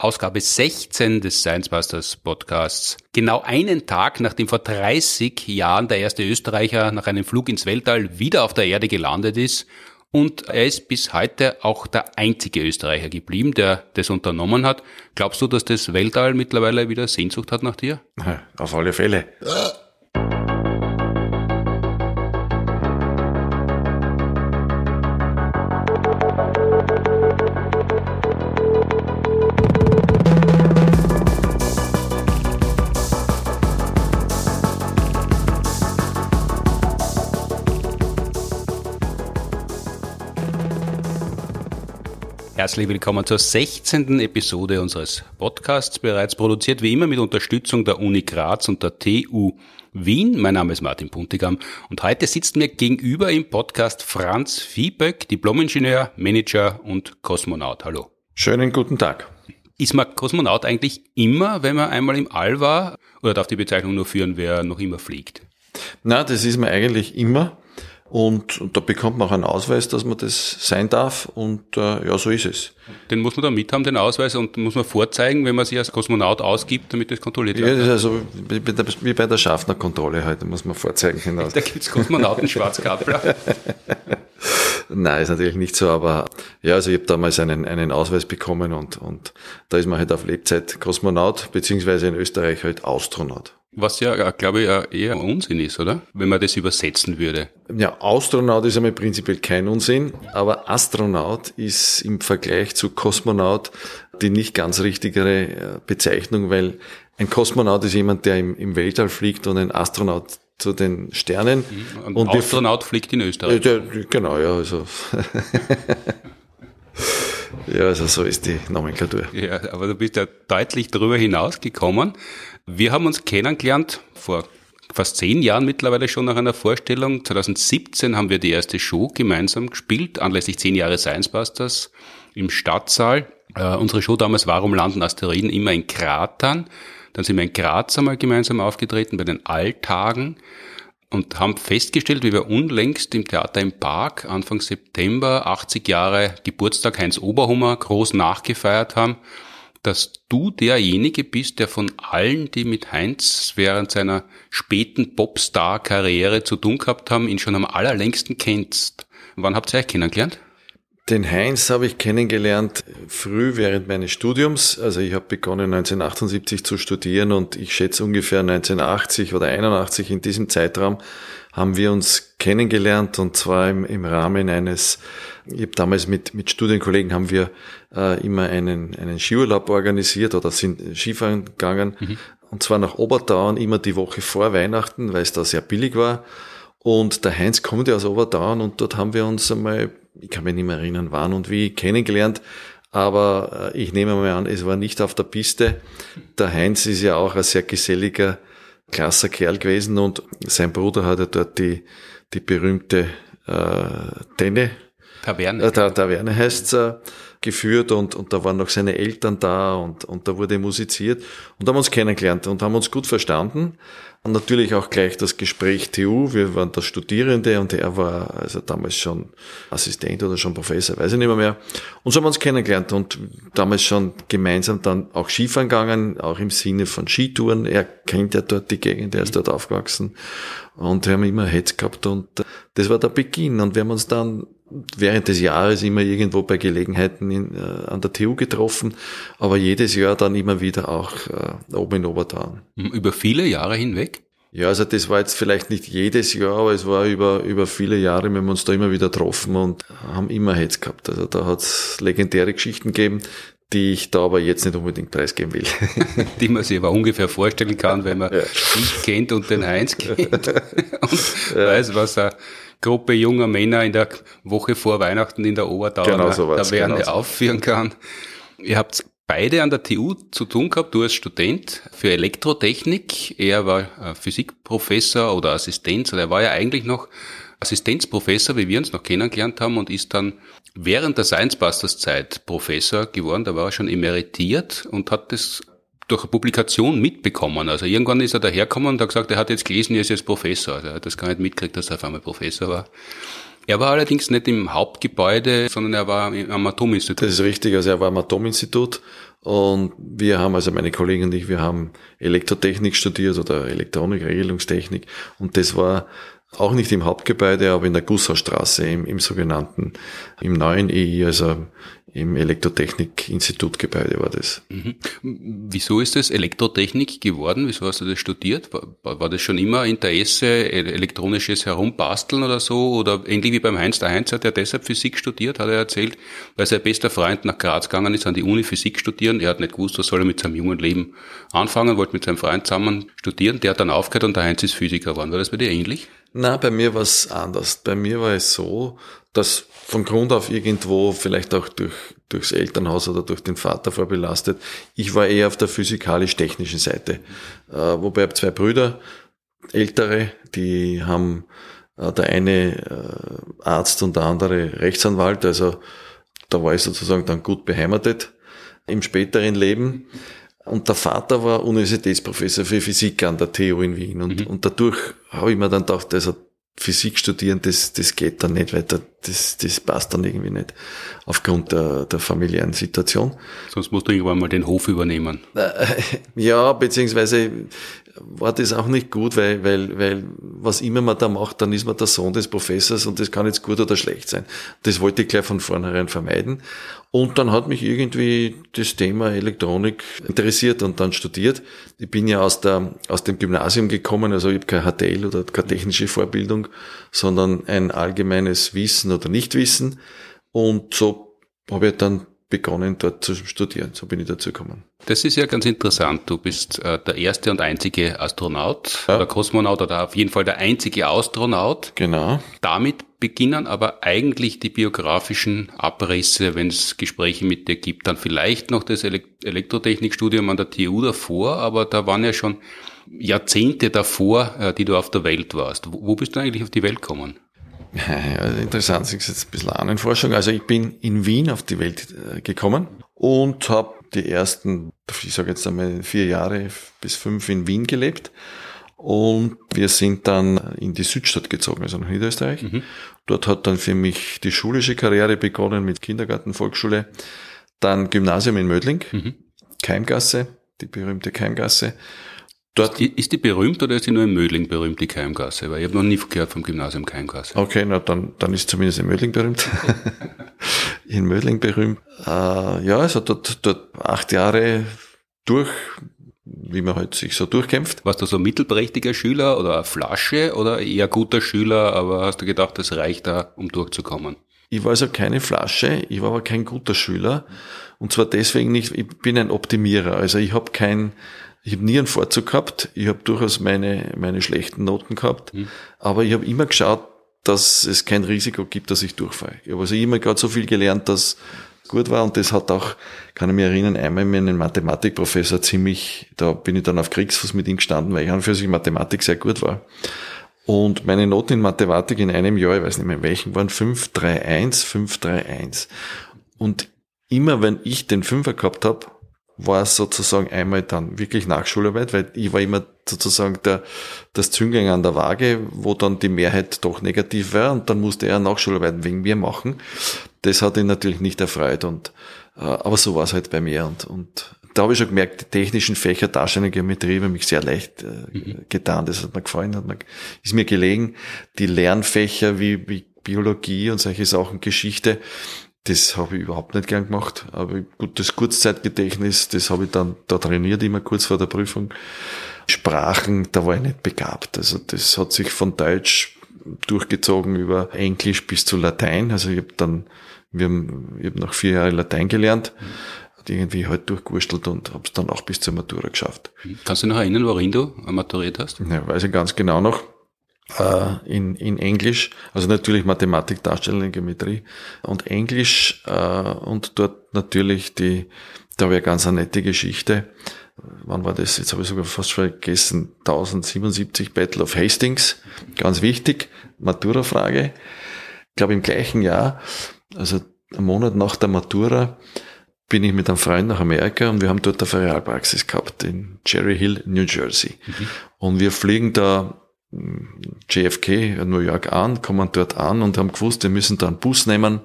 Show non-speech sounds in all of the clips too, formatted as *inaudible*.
Ausgabe 16 des Science Busters Podcasts. Genau einen Tag nachdem vor 30 Jahren der erste Österreicher nach einem Flug ins Weltall wieder auf der Erde gelandet ist. Und er ist bis heute auch der einzige Österreicher geblieben, der das unternommen hat. Glaubst du, dass das Weltall mittlerweile wieder Sehnsucht hat nach dir? *laughs* Auf alle Fälle. Herzlich willkommen zur 16. Episode unseres Podcasts, bereits produziert wie immer mit Unterstützung der Uni Graz und der TU Wien. Mein Name ist Martin Puntigam und heute sitzt mir gegenüber im Podcast Franz Viehböck, Diplomingenieur, Manager und Kosmonaut. Hallo. Schönen guten Tag. Ist man Kosmonaut eigentlich immer, wenn man einmal im All war? Oder darf die Bezeichnung nur führen, wer noch immer fliegt? Na, das ist man eigentlich immer. Und, und da bekommt man auch einen Ausweis, dass man das sein darf. Und äh, ja, so ist es. Den muss man dann mit haben, den Ausweis, und muss man vorzeigen, wenn man sich als Kosmonaut ausgibt, damit das kontrolliert wird. Ja, das ist also wie bei der Schaffner-Kontrolle heute, muss man vorzeigen. Genau. Da gibt's Kosmonauten-Schwarzkabler. *laughs* Nein, ist natürlich nicht so, aber ja, also ich habe damals einen, einen Ausweis bekommen und, und da ist man halt auf Lebzeit Kosmonaut, beziehungsweise in Österreich halt Astronaut. Was ja, glaube ich, eher Unsinn ist, oder? Wenn man das übersetzen würde. Ja, Astronaut ist einmal prinzipiell kein Unsinn, aber Astronaut ist im Vergleich zu Kosmonaut die nicht ganz richtigere äh, Bezeichnung, weil ein Kosmonaut ist jemand, der im, im Weltall fliegt und ein Astronaut zu den Sternen. Mhm. Ein und Astronaut fliegt in Österreich. Ja, genau, ja, also. *laughs* ja, also so ist die Nomenklatur. Ja, aber du bist ja deutlich darüber hinausgekommen. Wir haben uns kennengelernt vor fast zehn Jahren mittlerweile schon nach einer Vorstellung. 2017 haben wir die erste Show gemeinsam gespielt, anlässlich zehn Jahre Science Busters im Stadtsaal. Äh, unsere Show damals Warum landen Asteroiden immer in Kratern? Dann sind wir in Graz einmal gemeinsam aufgetreten bei den Alltagen und haben festgestellt, wie wir unlängst im Theater im Park Anfang September 80 Jahre Geburtstag Heinz Oberhummer groß nachgefeiert haben dass du derjenige bist, der von allen, die mit Heinz während seiner späten Popstar-Karriere zu tun gehabt haben, ihn schon am allerlängsten kennst. Wann habt ihr euch kennengelernt? Den Heinz habe ich kennengelernt früh während meines Studiums. Also ich habe begonnen 1978 zu studieren und ich schätze ungefähr 1980 oder 81 in diesem Zeitraum haben wir uns kennengelernt und zwar im, im Rahmen eines, ich habe damals mit, mit Studienkollegen haben wir äh, immer einen, einen Skiurlaub organisiert oder sind Skifahren gegangen mhm. und zwar nach Obertauern immer die Woche vor Weihnachten, weil es da sehr billig war. Und der Heinz kommt ja aus Obertauern und dort haben wir uns einmal, ich kann mich nicht mehr erinnern, wann und wie, kennengelernt. Aber äh, ich nehme mal an, es war nicht auf der Piste. Der Heinz ist ja auch ein sehr geselliger klasser Kerl gewesen und sein Bruder hat ja dort die, die berühmte äh, Tenne, Taverne, äh, Taverne heißt's, äh, geführt und, und da waren noch seine Eltern da und, und da wurde musiziert und haben uns kennengelernt und haben uns gut verstanden. Und natürlich auch gleich das Gespräch TU. Wir waren da Studierende und er war also damals schon Assistent oder schon Professor, weiß ich nicht mehr. mehr. Und so haben wir uns kennengelernt und damals schon gemeinsam dann auch Skifahren gegangen, auch im Sinne von Skitouren. Er kennt ja dort die Gegend, er ist dort aufgewachsen und wir haben immer Hetz gehabt und das war der Beginn und wir haben uns dann während des Jahres immer irgendwo bei Gelegenheiten in, äh, an der TU getroffen, aber jedes Jahr dann immer wieder auch äh, oben in Obertauern. Über viele Jahre hinweg? Ja, also das war jetzt vielleicht nicht jedes Jahr, aber es war über, über viele Jahre, wir haben uns da immer wieder getroffen und haben immer Heads gehabt. Also da hat's legendäre Geschichten gegeben, die ich da aber jetzt nicht unbedingt preisgeben will. *laughs* die man sich aber ungefähr vorstellen kann, wenn man ja. dich kennt und den Heinz kennt *laughs* und ja. weiß, was er Gruppe junger Männer in der Woche vor Weihnachten in der Obertauer genau so Taverne genau so. aufführen kann. Ihr habt beide an der TU zu tun gehabt, du als Student für Elektrotechnik, er war äh, Physikprofessor oder Assistenz, oder er war ja eigentlich noch Assistenzprofessor, wie wir uns noch kennengelernt haben und ist dann während der Science Busters Zeit Professor geworden, da war er schon emeritiert und hat das durch eine Publikation mitbekommen. Also irgendwann ist er dahergekommen und hat gesagt, er hat jetzt gelesen, er ist jetzt Professor. Also er hat das gar nicht mitgekriegt, dass er auf einmal Professor war. Er war allerdings nicht im Hauptgebäude, sondern er war am Atominstitut. Das ist richtig, also er war am Atominstitut Und wir haben, also meine Kollegen und ich, wir haben Elektrotechnik studiert oder Elektronik, Regelungstechnik. Und das war auch nicht im Hauptgebäude, aber in der Gussaustraße, im, im sogenannten, im neuen EI, also im Elektrotechnik-Institutgebäude war das. Mhm. Wieso ist das Elektrotechnik geworden? Wieso hast du das studiert? War, war das schon immer Interesse, elektronisches Herumbasteln oder so? Oder ähnlich wie beim Heinz, der Heinz hat ja deshalb Physik studiert, hat er erzählt, weil sein bester Freund nach Graz gegangen ist, an die Uni Physik studieren. Er hat nicht gewusst, was soll er mit seinem jungen Leben anfangen, wollte mit seinem Freund zusammen studieren. Der hat dann aufgehört und der Heinz ist Physiker geworden. War das bei dir ähnlich? Na, bei mir war es anders. Bei mir war es so, dass von Grund auf irgendwo, vielleicht auch durch, durchs Elternhaus oder durch den Vater vorbelastet, ich war eher auf der physikalisch-technischen Seite. Äh, wobei ich habe zwei Brüder, ältere, die haben äh, der eine äh, Arzt und der andere Rechtsanwalt, also da war ich sozusagen dann gut beheimatet im späteren Leben. Und der Vater war Universitätsprofessor für Physik an der TU in Wien. Und, mhm. und dadurch habe ich mir dann gedacht, also Physik studieren, das, das geht dann nicht weiter. Das, das passt dann irgendwie nicht. Aufgrund der, der familiären Situation. Sonst musst du irgendwann mal den Hof übernehmen. Äh, *laughs* ja, beziehungsweise war das auch nicht gut, weil, weil, weil was immer man da macht, dann ist man der Sohn des Professors und das kann jetzt gut oder schlecht sein. Das wollte ich gleich von vornherein vermeiden. Und dann hat mich irgendwie das Thema Elektronik interessiert und dann studiert. Ich bin ja aus, der, aus dem Gymnasium gekommen, also ich habe kein HTL oder keine technische Vorbildung, sondern ein allgemeines Wissen oder Nichtwissen. Und so habe ich dann begonnen, dort zu studieren. So bin ich dazu gekommen. Das ist ja ganz interessant. Du bist äh, der erste und einzige Astronaut ja. oder Kosmonaut oder auf jeden Fall der einzige Astronaut. Genau. Damit beginnen aber eigentlich die biografischen Abrisse, wenn es Gespräche mit dir gibt. Dann vielleicht noch das Elektrotechnikstudium an der TU davor, aber da waren ja schon Jahrzehnte davor, äh, die du auf der Welt warst. Wo bist du eigentlich auf die Welt gekommen? Ja, *laughs* interessant, das ist jetzt ein bisschen Ahnenforschung. Also ich bin in Wien auf die Welt äh, gekommen und habe die ersten, ich sage jetzt einmal vier Jahre bis fünf in Wien gelebt. Und wir sind dann in die Südstadt gezogen, also nach Niederösterreich. Mhm. Dort hat dann für mich die schulische Karriere begonnen mit Kindergarten, Volksschule, dann Gymnasium in Mödling, mhm. Keimgasse, die berühmte Keimgasse. Dort ist die berühmt oder ist die nur in Mödling berühmt, die Keimgasse? Weil ich habe noch nie gehört vom Gymnasium Keimgasse. Okay, na dann, dann ist zumindest in Mödling berühmt. *laughs* in Mödling berühmt. Äh, ja, also dort, dort acht Jahre durch, wie man halt sich so durchkämpft. Warst du so mittelprächtiger Schüler oder eine Flasche oder eher guter Schüler, aber hast du gedacht, das reicht da, um durchzukommen? Ich war also keine Flasche, ich war aber kein guter Schüler. Und zwar deswegen nicht, ich bin ein Optimierer. Also ich habe kein ich habe nie einen Vorzug gehabt. Ich habe durchaus meine, meine schlechten Noten gehabt. Mhm. Aber ich habe immer geschaut, dass es kein Risiko gibt, dass ich durchfalle. Ich habe also immer gerade so viel gelernt, dass gut war. Und das hat auch, kann ich mich erinnern, einmal meinen Mathematikprofessor ziemlich, da bin ich dann auf Kriegsfuß mit ihm gestanden, weil ich an für sich Mathematik sehr gut war. Und meine Noten in Mathematik in einem Jahr, ich weiß nicht mehr in welchen, waren 531, 531. Und immer wenn ich den Fünfer gehabt habe, war sozusagen einmal dann wirklich Nachschularbeit, weil ich war immer sozusagen der, das Zünglein an der Waage, wo dann die Mehrheit doch negativ war und dann musste er Nachschularbeit wegen mir machen. Das hat ihn natürlich nicht erfreut und, äh, aber so war es halt bei mir und, und da habe ich schon gemerkt, die technischen Fächer Darstellung Geometrie haben mich sehr leicht äh, mhm. getan. Das hat mir gefallen, hat mir, ist mir gelegen. Die Lernfächer wie, wie Biologie und solche Sachen, Geschichte, das habe ich überhaupt nicht gern gemacht. Aber gut, das Kurzzeitgedächtnis, das habe ich dann da trainiert, immer kurz vor der Prüfung. Sprachen, da war ich nicht begabt. Also das hat sich von Deutsch durchgezogen über Englisch bis zu Latein. Also ich habe dann, wir haben, ich habe nach vier Jahren Latein gelernt. Hat irgendwie halt durchgewurstelt und habe es dann auch bis zur Matura geschafft. Kannst du noch erinnern, worin du maturiert hast? Ja, weiß ich ganz genau noch äh, in, in Englisch, also natürlich Mathematik, Darstellung, Geometrie und Englisch äh, und dort natürlich die, da wäre ganz eine nette Geschichte. Wann war das? Jetzt habe ich sogar fast vergessen. 1077 Battle of Hastings, ganz wichtig, Matura-Frage. Ich glaube im gleichen Jahr, also einen Monat nach der Matura, bin ich mit einem Freund nach Amerika und wir haben dort eine Ferialpraxis gehabt in Cherry Hill, New Jersey. Mhm. Und wir fliegen da JFK, New York an, kommen dort an und haben gewusst, wir müssen da einen Bus nehmen,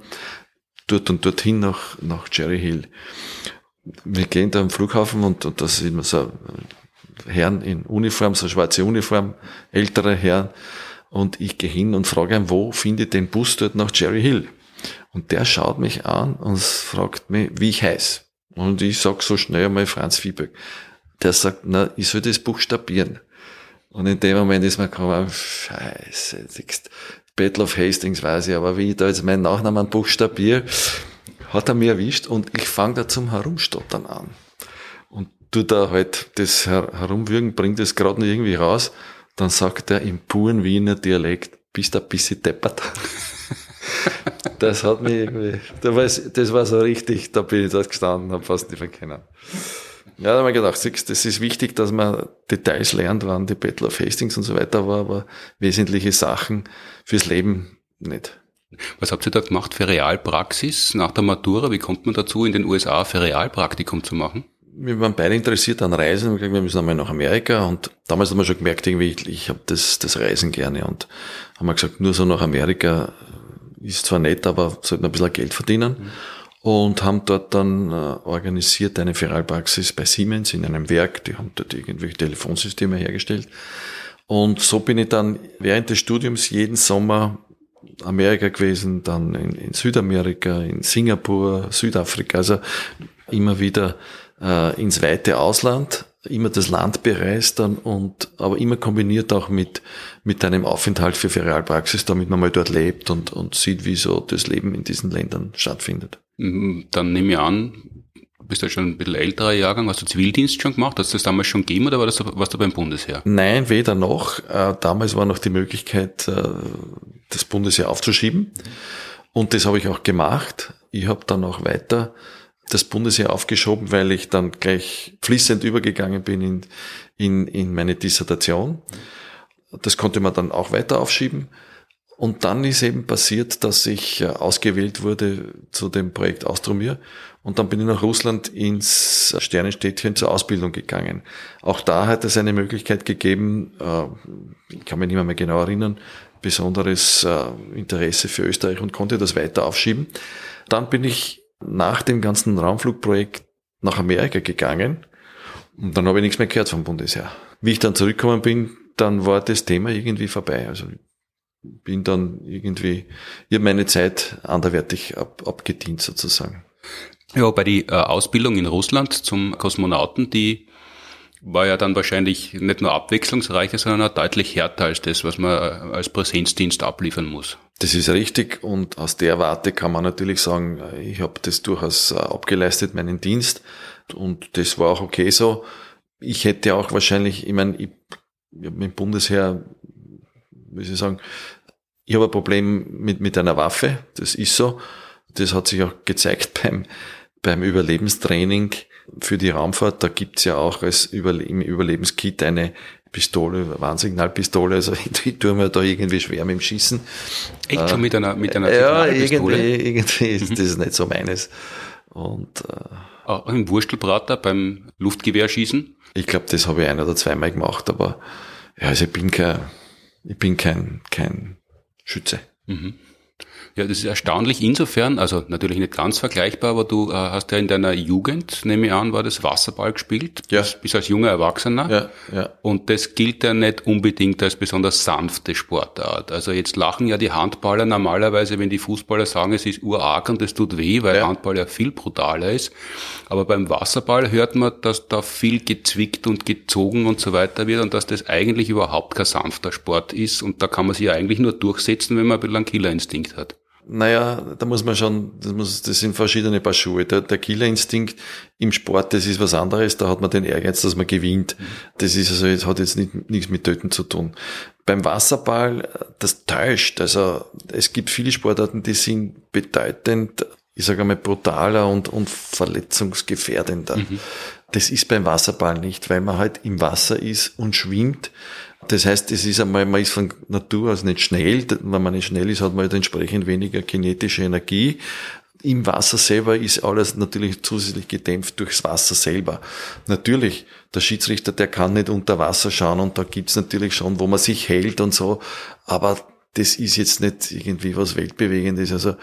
dort und dorthin nach, nach Cherry Hill. wir gehen da am Flughafen und, und das immer so Herren in Uniform, so schwarze Uniform, ältere Herren. Und ich gehe hin und frage ihn, wo finde ich den Bus dort nach Cherry Hill? Und der schaut mich an und fragt mich, wie ich heiße. Und ich sag so schnell einmal Franz Viehböck. Der sagt, na, ich soll das buchstabieren. Und in dem Moment ist mir gekommen, scheiße, Battle of Hastings weiß ich, aber wie ich da jetzt meinen Nachnamen buchstabiere, hat er mich erwischt und ich fange da zum Herumstottern an. Und du da halt das Her Herumwürgen, bringt das gerade nicht irgendwie raus, dann sagt er im puren Wiener Dialekt, bist du ein bisschen deppert. *laughs* das hat mich irgendwie, das war, so richtig, da bin ich dort gestanden, habe fast nicht verkennen. Ja, da habe ich gedacht, das ist wichtig, dass man Details lernt, wann die Battle of Hastings und so weiter war, aber wesentliche Sachen fürs Leben nicht. Was habt ihr da gemacht für Realpraxis nach der Matura? Wie kommt man dazu, in den USA für Realpraktikum zu machen? Wir waren beide interessiert an Reisen. Wir, gesagt, wir müssen einmal nach Amerika und damals haben wir schon gemerkt, irgendwie, ich, ich habe das, das Reisen gerne und haben wir gesagt, nur so nach Amerika ist zwar nett, aber sollten ein bisschen Geld verdienen. Mhm. Und haben dort dann äh, organisiert eine Feralpraxis bei Siemens in einem Werk. Die haben dort irgendwelche Telefonsysteme hergestellt. Und so bin ich dann während des Studiums jeden Sommer Amerika gewesen, dann in, in Südamerika, in Singapur, Südafrika, also immer wieder äh, ins weite Ausland, immer das Land bereist dann und aber immer kombiniert auch mit mit einem Aufenthalt für Ferialpraxis, damit man mal dort lebt und und sieht, wie so das Leben in diesen Ländern stattfindet. Mhm, dann nehme ich an, bist du schon ein bisschen älterer Jahrgang, hast du Zivildienst schon gemacht? Hast du das damals schon gegeben oder war das, warst du beim Bundesheer? Nein, weder noch. Äh, damals war noch die Möglichkeit, äh, das Bundesheer aufzuschieben. Und das habe ich auch gemacht. Ich habe dann auch weiter das Bundesheer aufgeschoben, weil ich dann gleich fließend übergegangen bin in, in, in meine Dissertation. Das konnte man dann auch weiter aufschieben. Und dann ist eben passiert, dass ich äh, ausgewählt wurde zu dem Projekt Austromir. Und dann bin ich nach Russland ins Sternenstädtchen zur Ausbildung gegangen. Auch da hat es eine Möglichkeit gegeben, äh, ich kann mich nicht mehr, mehr genau erinnern, besonderes äh, Interesse für Österreich und konnte das weiter aufschieben. Dann bin ich nach dem ganzen Raumflugprojekt nach Amerika gegangen und dann habe ich nichts mehr gehört vom Bundesheer. Wie ich dann zurückgekommen bin, dann war das Thema irgendwie vorbei. Also bin dann irgendwie, ich habe meine Zeit anderwertig ab, abgedient sozusagen. Ja, bei die äh, Ausbildung in Russland zum Kosmonauten, die war ja dann wahrscheinlich nicht nur abwechslungsreicher, sondern auch deutlich härter als das, was man äh, als Präsenzdienst abliefern muss. Das ist richtig und aus der Warte kann man natürlich sagen, ich habe das durchaus äh, abgeleistet, meinen Dienst und das war auch okay so. Ich hätte auch wahrscheinlich, ich meine, ich, ich habe mit dem Bundesheer, wie soll ich sagen, ich habe ein Problem mit, mit einer Waffe, das ist so. Das hat sich auch gezeigt *laughs* beim, beim Überlebenstraining für die Raumfahrt. Da gibt's ja auch als Überle im Überlebenskit eine Pistole, Warnsignalpistole, also ich tue mir da irgendwie schwer mit dem Schießen. Echt schon mit einer, mit einer Ja, irgendwie, irgendwie ist mhm. das *laughs* nicht so meines. Und, äh, auch im Wurstelbrater beim Luftgewehrschießen? Ich glaube, das habe ich ein oder zweimal gemacht, aber ja, also ich bin kein, ich bin kein, kein Schütze. Mhm. Ja, das ist erstaunlich insofern, also natürlich nicht ganz vergleichbar, aber du äh, hast ja in deiner Jugend, nehme ich an, war das Wasserball gespielt, ja. bis, bis als junger Erwachsener. Ja, ja. Und das gilt ja nicht unbedingt als besonders sanfte Sportart. Also jetzt lachen ja die Handballer normalerweise, wenn die Fußballer sagen, es ist urarg und es tut weh, weil ja. Handball ja viel brutaler ist. Aber beim Wasserball hört man, dass da viel gezwickt und gezogen und so weiter wird und dass das eigentlich überhaupt kein sanfter Sport ist und da kann man sich ja eigentlich nur durchsetzen, wenn man ein bisschen einen Killerinstinkt hat. Naja, da muss man schon, das, muss, das sind verschiedene Paar Schuhe. Der, der Killerinstinkt im Sport, das ist was anderes, da hat man den Ehrgeiz, dass man gewinnt. Das ist also, das hat jetzt nicht, nichts mit Töten zu tun. Beim Wasserball, das täuscht. Also, es gibt viele Sportarten, die sind bedeutend, ich sage einmal, brutaler und, und verletzungsgefährdender. Mhm. Das ist beim Wasserball nicht, weil man halt im Wasser ist und schwimmt das heißt, es ist einmal, man ist von Natur aus nicht schnell. Wenn man nicht schnell ist, hat man halt entsprechend weniger kinetische Energie. Im Wasser selber ist alles natürlich zusätzlich gedämpft durchs Wasser selber. Natürlich, der Schiedsrichter, der kann nicht unter Wasser schauen und da gibt's natürlich schon, wo man sich hält und so, aber das ist jetzt nicht irgendwie was Weltbewegendes. Also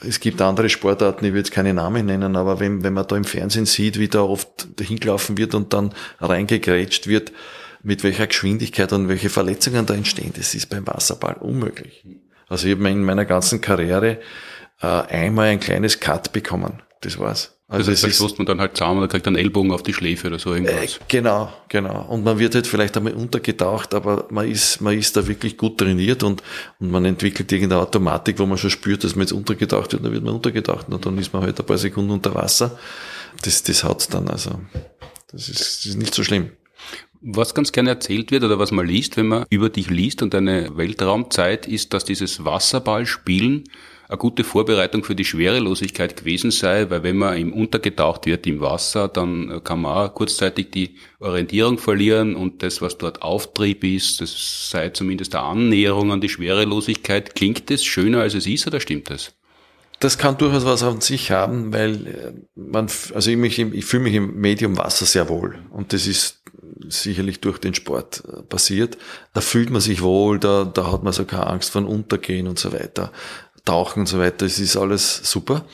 es gibt andere Sportarten, ich will jetzt keine Namen nennen, aber wenn, wenn man da im Fernsehen sieht, wie da oft hingelaufen wird und dann reingegrätscht wird, mit welcher Geschwindigkeit und welche Verletzungen da entstehen, das ist beim Wasserball unmöglich. Also ich habe in meiner ganzen Karriere äh, einmal ein kleines Cut bekommen. Das war's. Also das heißt, da man dann halt zusammen oder kriegt einen Ellbogen auf die Schläfe oder so irgendwas. Äh, genau, genau. Und man wird halt vielleicht einmal untergetaucht, aber man ist, man ist da wirklich gut trainiert und, und man entwickelt irgendeine Automatik, wo man schon spürt, dass man jetzt untergetaucht wird, dann wird man untergetaucht und dann ist man halt ein paar Sekunden unter Wasser. Das, das hat's dann, also. Das ist, das ist nicht so schlimm. Was ganz gerne erzählt wird oder was man liest, wenn man über dich liest und deine Weltraumzeit, ist, dass dieses Wasserballspielen eine gute Vorbereitung für die Schwerelosigkeit gewesen sei, weil wenn man im untergetaucht wird im Wasser, dann kann man auch kurzzeitig die Orientierung verlieren und das, was dort Auftrieb ist, das sei zumindest eine Annäherung an die Schwerelosigkeit. Klingt das schöner, als es ist oder stimmt das? Das kann durchaus was an sich haben, weil äh, man, also ich, mich, ich fühle mich im Medium Wasser sehr wohl und das ist sicherlich durch den Sport äh, passiert. Da fühlt man sich wohl, da, da hat man so keine Angst vor Untergehen und so weiter. Tauchen und so weiter, es ist alles super.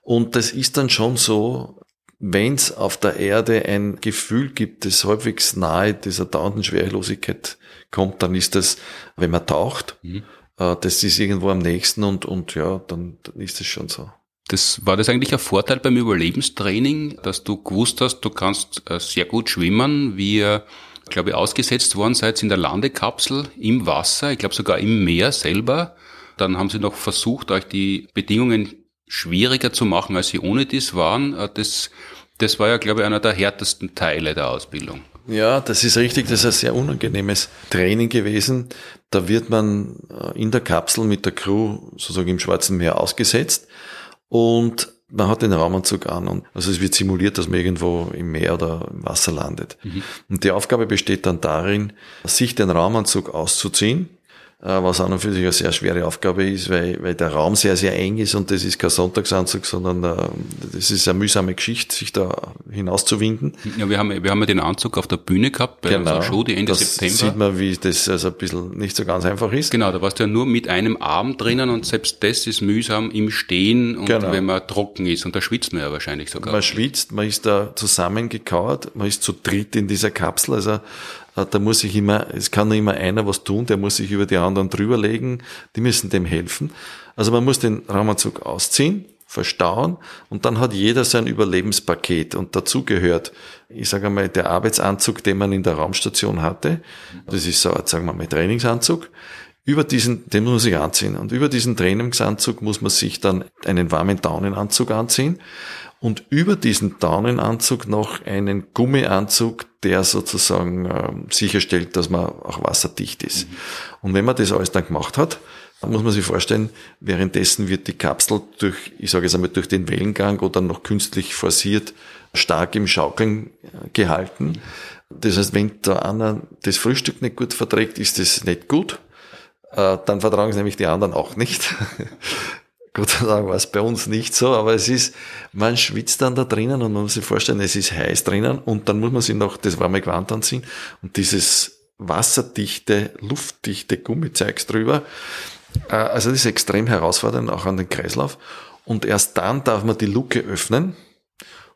Und das ist dann schon so, wenn es auf der Erde ein Gefühl gibt, das halbwegs nahe dieser dauernden Schwerelosigkeit kommt, dann ist das, wenn man taucht, mhm. äh, das ist irgendwo am nächsten und, und ja, dann, dann ist es schon so. Das war das eigentlich ein Vorteil beim Überlebenstraining, dass du gewusst hast, du kannst äh, sehr gut schwimmen, wie ihr, glaube ich, ausgesetzt worden seid in der Landekapsel im Wasser, ich glaube sogar im Meer selber. Dann haben sie noch versucht, euch die Bedingungen schwieriger zu machen, als sie ohne dies waren. Äh, das, das war ja, glaube ich, einer der härtesten Teile der Ausbildung. Ja, das ist richtig. Das ist ein sehr unangenehmes Training gewesen. Da wird man äh, in der Kapsel mit der Crew sozusagen im Schwarzen Meer ausgesetzt und man hat den Raumanzug an und also es wird simuliert, dass man irgendwo im Meer oder im Wasser landet. Mhm. Und die Aufgabe besteht dann darin, sich den Raumanzug auszuziehen was an und für sich eine sehr schwere Aufgabe ist, weil, weil der Raum sehr, sehr eng ist und das ist kein Sonntagsanzug, sondern äh, das ist eine mühsame Geschichte, sich da hinauszuwinden. Ja, wir haben, wir haben ja den Anzug auf der Bühne gehabt bei genau, unserer Show, die Ende das September. sieht man, wie das also ein bisschen nicht so ganz einfach ist. Genau, da warst du ja nur mit einem Arm drinnen und selbst das ist mühsam im Stehen und genau. wenn man trocken ist und da schwitzt man ja wahrscheinlich sogar. Man schwitzt, man ist da zusammengekauert, man ist zu dritt in dieser Kapsel, also äh, da muss ich immer, es kann nur immer einer was tun, der muss sich über die anderen drüberlegen, die müssen dem helfen. Also man muss den Raumanzug ausziehen, verstauen und dann hat jeder sein Überlebenspaket. Und dazu gehört, ich sage einmal, der Arbeitsanzug, den man in der Raumstation hatte, das ist so, sagen wir mal, Trainingsanzug, über diesen, den muss man sich anziehen. Und über diesen Trainingsanzug muss man sich dann einen warmen Daunenanzug anziehen und über diesen Daunenanzug noch einen Gummianzug, der sozusagen äh, sicherstellt, dass man auch wasserdicht ist. Mhm. Und wenn man das alles dann gemacht hat, dann muss man sich vorstellen, währenddessen wird die Kapsel durch, ich sage jetzt einmal, durch den Wellengang oder noch künstlich forciert stark im Schaukeln äh, gehalten. Das heißt, wenn der einer das Frühstück nicht gut verträgt, ist das nicht gut. Äh, dann vertragen es nämlich die anderen auch nicht. *laughs* *laughs* Gott sei Dank war es bei uns nicht so, aber es ist, man schwitzt dann da drinnen und man muss sich vorstellen, es ist heiß drinnen und dann muss man sich noch das warme Gewand anziehen und dieses wasserdichte, luftdichte Gummizeugs drüber. Äh, also das ist extrem herausfordernd, auch an den Kreislauf. Und erst dann darf man die Luke öffnen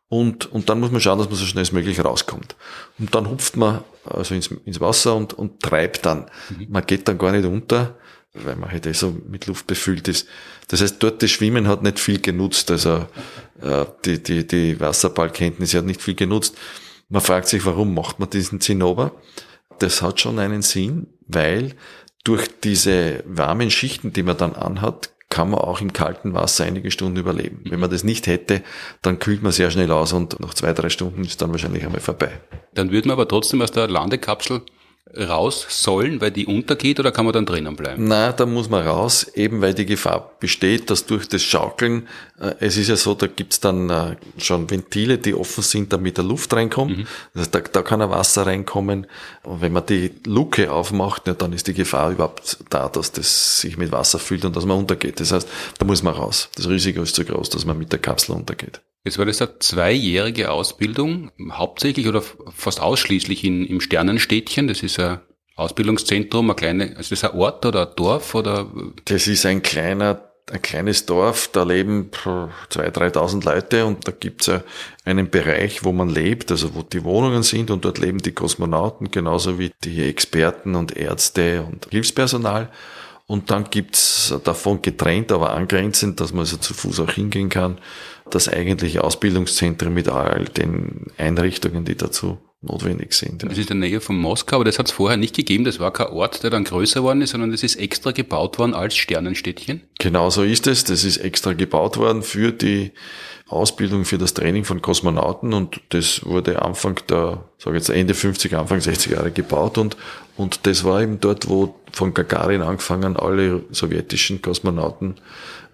und, und dann muss man schauen, dass man so schnell als möglich rauskommt. Und dann hupft man also ins, ins Wasser und, und treibt dann. Mhm. Man geht dann gar nicht unter, weil man halt eh so mit Luft befüllt ist. Das heißt, dort das Schwimmen hat nicht viel genutzt. Also äh, die, die, die Wasserballkenntnisse hat nicht viel genutzt. Man fragt sich, warum macht man diesen Zinnober? Das hat schon einen Sinn, weil durch diese warmen Schichten, die man dann anhat, kann man auch im kalten Wasser einige Stunden überleben. Wenn man das nicht hätte, dann kühlt man sehr schnell aus und nach zwei, drei Stunden ist dann wahrscheinlich einmal vorbei. Dann würde man aber trotzdem aus der Landekapsel raus sollen, weil die untergeht oder kann man dann drinnen bleiben? Na, da muss man raus, eben weil die Gefahr besteht, dass durch das Schaukeln, äh, es ist ja so, da gibt's dann äh, schon Ventile, die offen sind, damit der Luft reinkommt. Mhm. Also da, da kann ein Wasser reinkommen. Und wenn man die Luke aufmacht, ja, dann ist die Gefahr überhaupt da, dass das sich mit Wasser füllt und dass man untergeht. Das heißt, da muss man raus. Das Risiko ist zu groß, dass man mit der Kapsel untergeht. Jetzt war das eine zweijährige Ausbildung, hauptsächlich oder fast ausschließlich in, im Sternenstädtchen. Das ist ein Ausbildungszentrum, ein kleine, also das ist ein Ort oder ein Dorf oder? Das ist ein kleiner ein kleines Dorf, da leben 2.000, 3.000 Leute und da gibt's einen Bereich, wo man lebt, also wo die Wohnungen sind und dort leben die Kosmonauten genauso wie die Experten und Ärzte und Hilfspersonal. Und dann gibt's davon getrennt, aber angrenzend, dass man also zu Fuß auch hingehen kann, das eigentliche Ausbildungszentrum mit all den Einrichtungen, die dazu notwendig sind. Ja. Das ist in der Nähe von Moskau, aber das hat es vorher nicht gegeben. Das war kein Ort, der dann größer worden ist, sondern das ist extra gebaut worden als Sternenstädtchen. Genau so ist es. Das ist extra gebaut worden für die Ausbildung, für das Training von Kosmonauten und das wurde Anfang der, sage jetzt Ende 50, Anfang 60 Jahre gebaut und, und das war eben dort, wo von Gagarin angefangen alle sowjetischen Kosmonauten,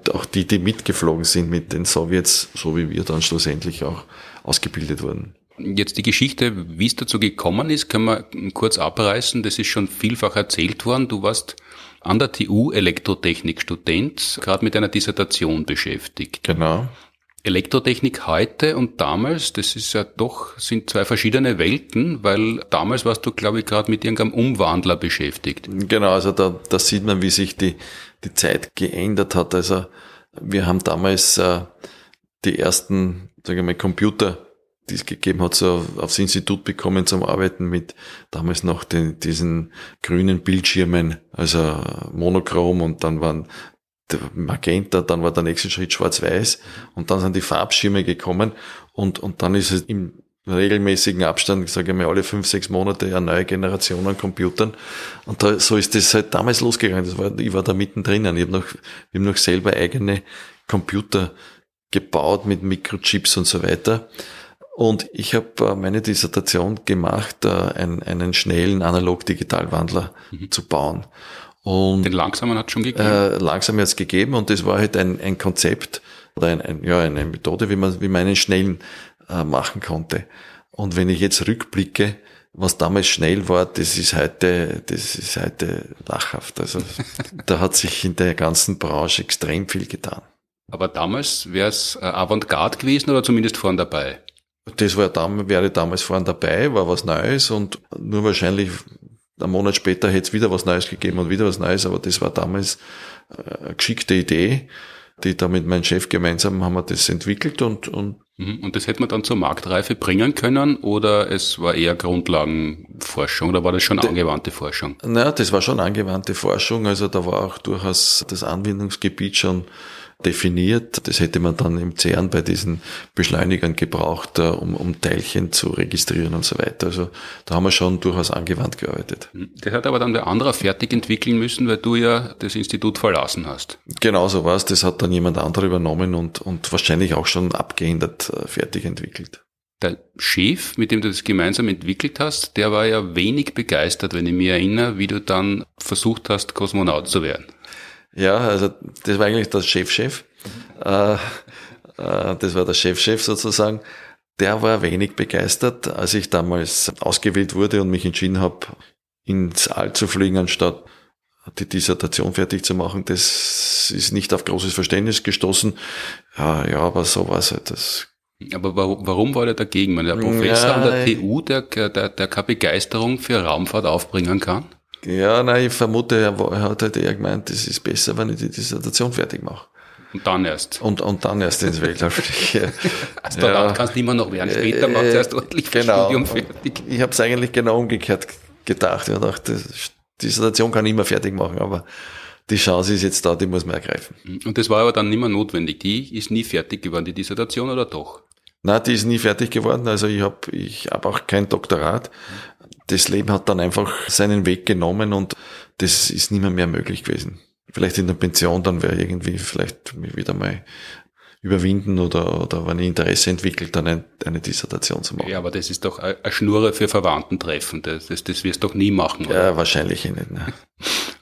auch die, die mitgeflogen sind mit den Sowjets, so wie wir dann schlussendlich auch ausgebildet wurden. Jetzt die Geschichte, wie es dazu gekommen ist, können wir kurz abreißen. Das ist schon vielfach erzählt worden. Du warst an der TU Elektrotechnik Student, gerade mit einer Dissertation beschäftigt. Genau. Elektrotechnik heute und damals, das ist ja doch, sind zwei verschiedene Welten, weil damals warst du, glaube ich, gerade mit irgendeinem Umwandler beschäftigt. Genau, also da, da sieht man, wie sich die, die Zeit geändert hat. Also wir haben damals äh, die ersten, sagen wir mal, Computer die es gegeben hat, so aufs Institut bekommen zum Arbeiten mit damals noch den, diesen grünen Bildschirmen, also monochrom und dann waren Magenta, dann war der nächste Schritt schwarz-weiß und dann sind die Farbschirme gekommen und, und dann ist es im regelmäßigen Abstand, ich sage mal alle fünf, sechs Monate eine neue Generation an Computern und da, so ist das halt damals losgegangen. Das war, ich war da mittendrin. Ich habe noch, wir haben noch selber eigene Computer gebaut mit Mikrochips und so weiter. Und ich habe äh, meine Dissertation gemacht, äh, einen, einen schnellen Analog-Digital-Wandler mhm. zu bauen. Und Den langsamen hat es schon gegeben? Äh, langsam hat es gegeben und das war halt ein, ein Konzept oder ein, ein, ja, eine Methode, wie man, wie man einen schnellen äh, machen konnte. Und wenn ich jetzt rückblicke, was damals schnell war, das ist heute, das ist heute lachhaft. Also *laughs* da hat sich in der ganzen Branche extrem viel getan. Aber damals wäre es äh, Avantgarde gewesen oder zumindest vorn dabei? Das war wäre damals vorhin dabei, war was Neues und nur wahrscheinlich einen Monat später hätte es wieder was Neues gegeben und wieder was Neues, aber das war damals äh, eine geschickte Idee, die da mit meinem Chef gemeinsam haben wir das entwickelt und, und mhm. und das hätte man dann zur Marktreife bringen können oder es war eher Grundlagenforschung oder war das schon angewandte Forschung? Naja, das war schon angewandte Forschung, also da war auch durchaus das Anwendungsgebiet schon definiert. Das hätte man dann im CERN bei diesen Beschleunigern gebraucht, äh, um, um Teilchen zu registrieren und so weiter. Also da haben wir schon durchaus angewandt gearbeitet. Das hat aber dann der andere fertig entwickeln müssen, weil du ja das Institut verlassen hast. Genau so war es. Das hat dann jemand anderer übernommen und, und wahrscheinlich auch schon abgeändert äh, fertig entwickelt. Der Chef, mit dem du das gemeinsam entwickelt hast, der war ja wenig begeistert, wenn ich mich erinnere, wie du dann versucht hast, Kosmonaut zu werden. Ja, also das war eigentlich der Chefchef. Mhm. Äh, äh, das war der Chefchef sozusagen. Der war wenig begeistert, als ich damals ausgewählt wurde und mich entschieden habe, ins All zu fliegen, anstatt die Dissertation fertig zu machen. Das ist nicht auf großes Verständnis gestoßen. Ja, ja aber so war es halt. Das aber warum war der dagegen? Der Professor ja, an der TU, der, der, der keine Begeisterung für Raumfahrt aufbringen kann? Ja, nein, ich vermute, er, hat halt eher gemeint, es ist besser, wenn ich die Dissertation fertig mache. Und dann erst. Und, und dann erst ins Weltall fliege. *laughs* also ja. kannst du immer noch werden. Später äh, macht es erst ordentlich genau. Studium fertig. Ich habe es eigentlich genau umgekehrt gedacht. Ich dachte, die Dissertation kann ich immer fertig machen, aber die Chance ist jetzt da, die muss man ergreifen. Und das war aber dann nicht mehr notwendig. Die ist nie fertig geworden, die Dissertation, oder doch? Nein, die ist nie fertig geworden. Also ich habe ich hab auch kein Doktorat das Leben hat dann einfach seinen Weg genommen und das ist nicht mehr, mehr möglich gewesen. Vielleicht in der Pension dann wäre irgendwie vielleicht wieder mal überwinden oder, oder wenn ich Interesse entwickelt, dann eine, eine Dissertation zu machen. Ja, aber das ist doch eine Schnurre für Verwandtentreffen. Das, das, das wirst du doch nie machen, oder? Ja, wahrscheinlich nicht. Ne? *laughs*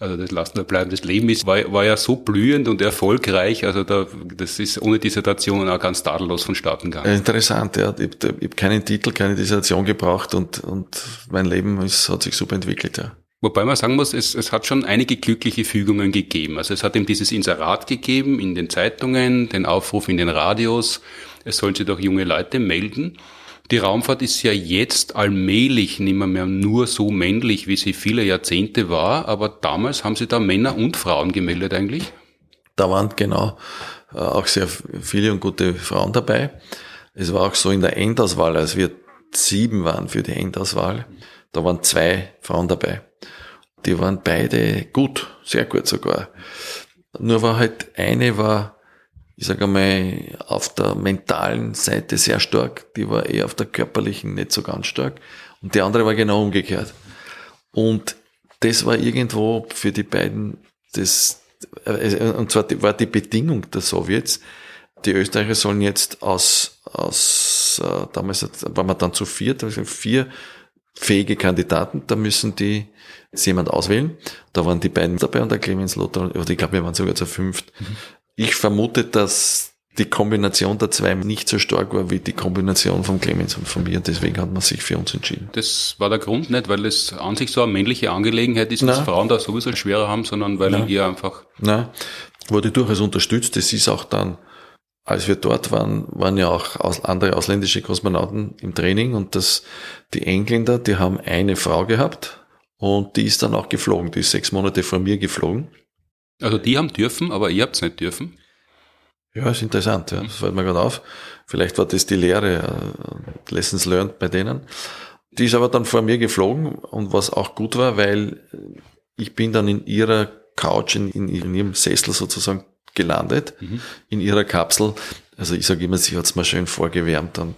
Also das lassen wir bleiben. Das Leben ist, war, war ja so blühend und erfolgreich. Also da, das ist ohne Dissertation auch ganz tadellos vonstatten gegangen. Interessant, ja. Ich, ich habe keinen Titel, keine Dissertation gebraucht und, und mein Leben ist, hat sich super entwickelt, ja. Wobei man sagen muss, es, es hat schon einige glückliche Fügungen gegeben. Also es hat ihm dieses Inserat gegeben in den Zeitungen, den Aufruf in den Radios, es sollen sich doch junge Leute melden. Die Raumfahrt ist ja jetzt allmählich nicht mehr, mehr nur so männlich, wie sie viele Jahrzehnte war, aber damals haben sie da Männer und Frauen gemeldet eigentlich? Da waren genau äh, auch sehr viele und gute Frauen dabei. Es war auch so in der Endauswahl, als wir sieben waren für die Endauswahl, da waren zwei Frauen dabei. Die waren beide gut, sehr gut sogar. Nur war halt eine war, ich sage einmal, auf der mentalen Seite sehr stark, die war eher auf der körperlichen nicht so ganz stark. Und die andere war genau umgekehrt. Und das war irgendwo für die beiden das, äh, und zwar war die Bedingung der Sowjets, die Österreicher sollen jetzt aus, aus äh, damals waren wir dann zu viert, also vier fähige Kandidaten, da müssen die jemand auswählen. Da waren die beiden dabei und der Clemens Lothar, oder ich glaube, wir waren sogar zu fünft. Mhm. Ich vermute, dass die Kombination der zwei nicht so stark war wie die Kombination von Clemens und von mir. Deswegen hat man sich für uns entschieden. Das war der Grund nicht, weil es an sich so eine männliche Angelegenheit ist, dass Frauen da sowieso schwerer haben, sondern weil Nein. ihr einfach. Nein, wurde durchaus unterstützt. Das ist auch dann als wir dort waren, waren ja auch aus, andere ausländische Kosmonauten im Training und das, die Engländer, die haben eine Frau gehabt und die ist dann auch geflogen. Die ist sechs Monate vor mir geflogen. Also die haben dürfen, aber ihr habt es nicht dürfen? Ja, ist interessant, ja. das fällt mir gerade auf. Vielleicht war das die Lehre, uh, Lessons learned bei denen. Die ist aber dann vor mir geflogen und was auch gut war, weil ich bin dann in ihrer Couch, in, in ihrem Sessel sozusagen gelandet mhm. in ihrer Kapsel. Also ich sage immer, sie hat es mal schön vorgewärmt und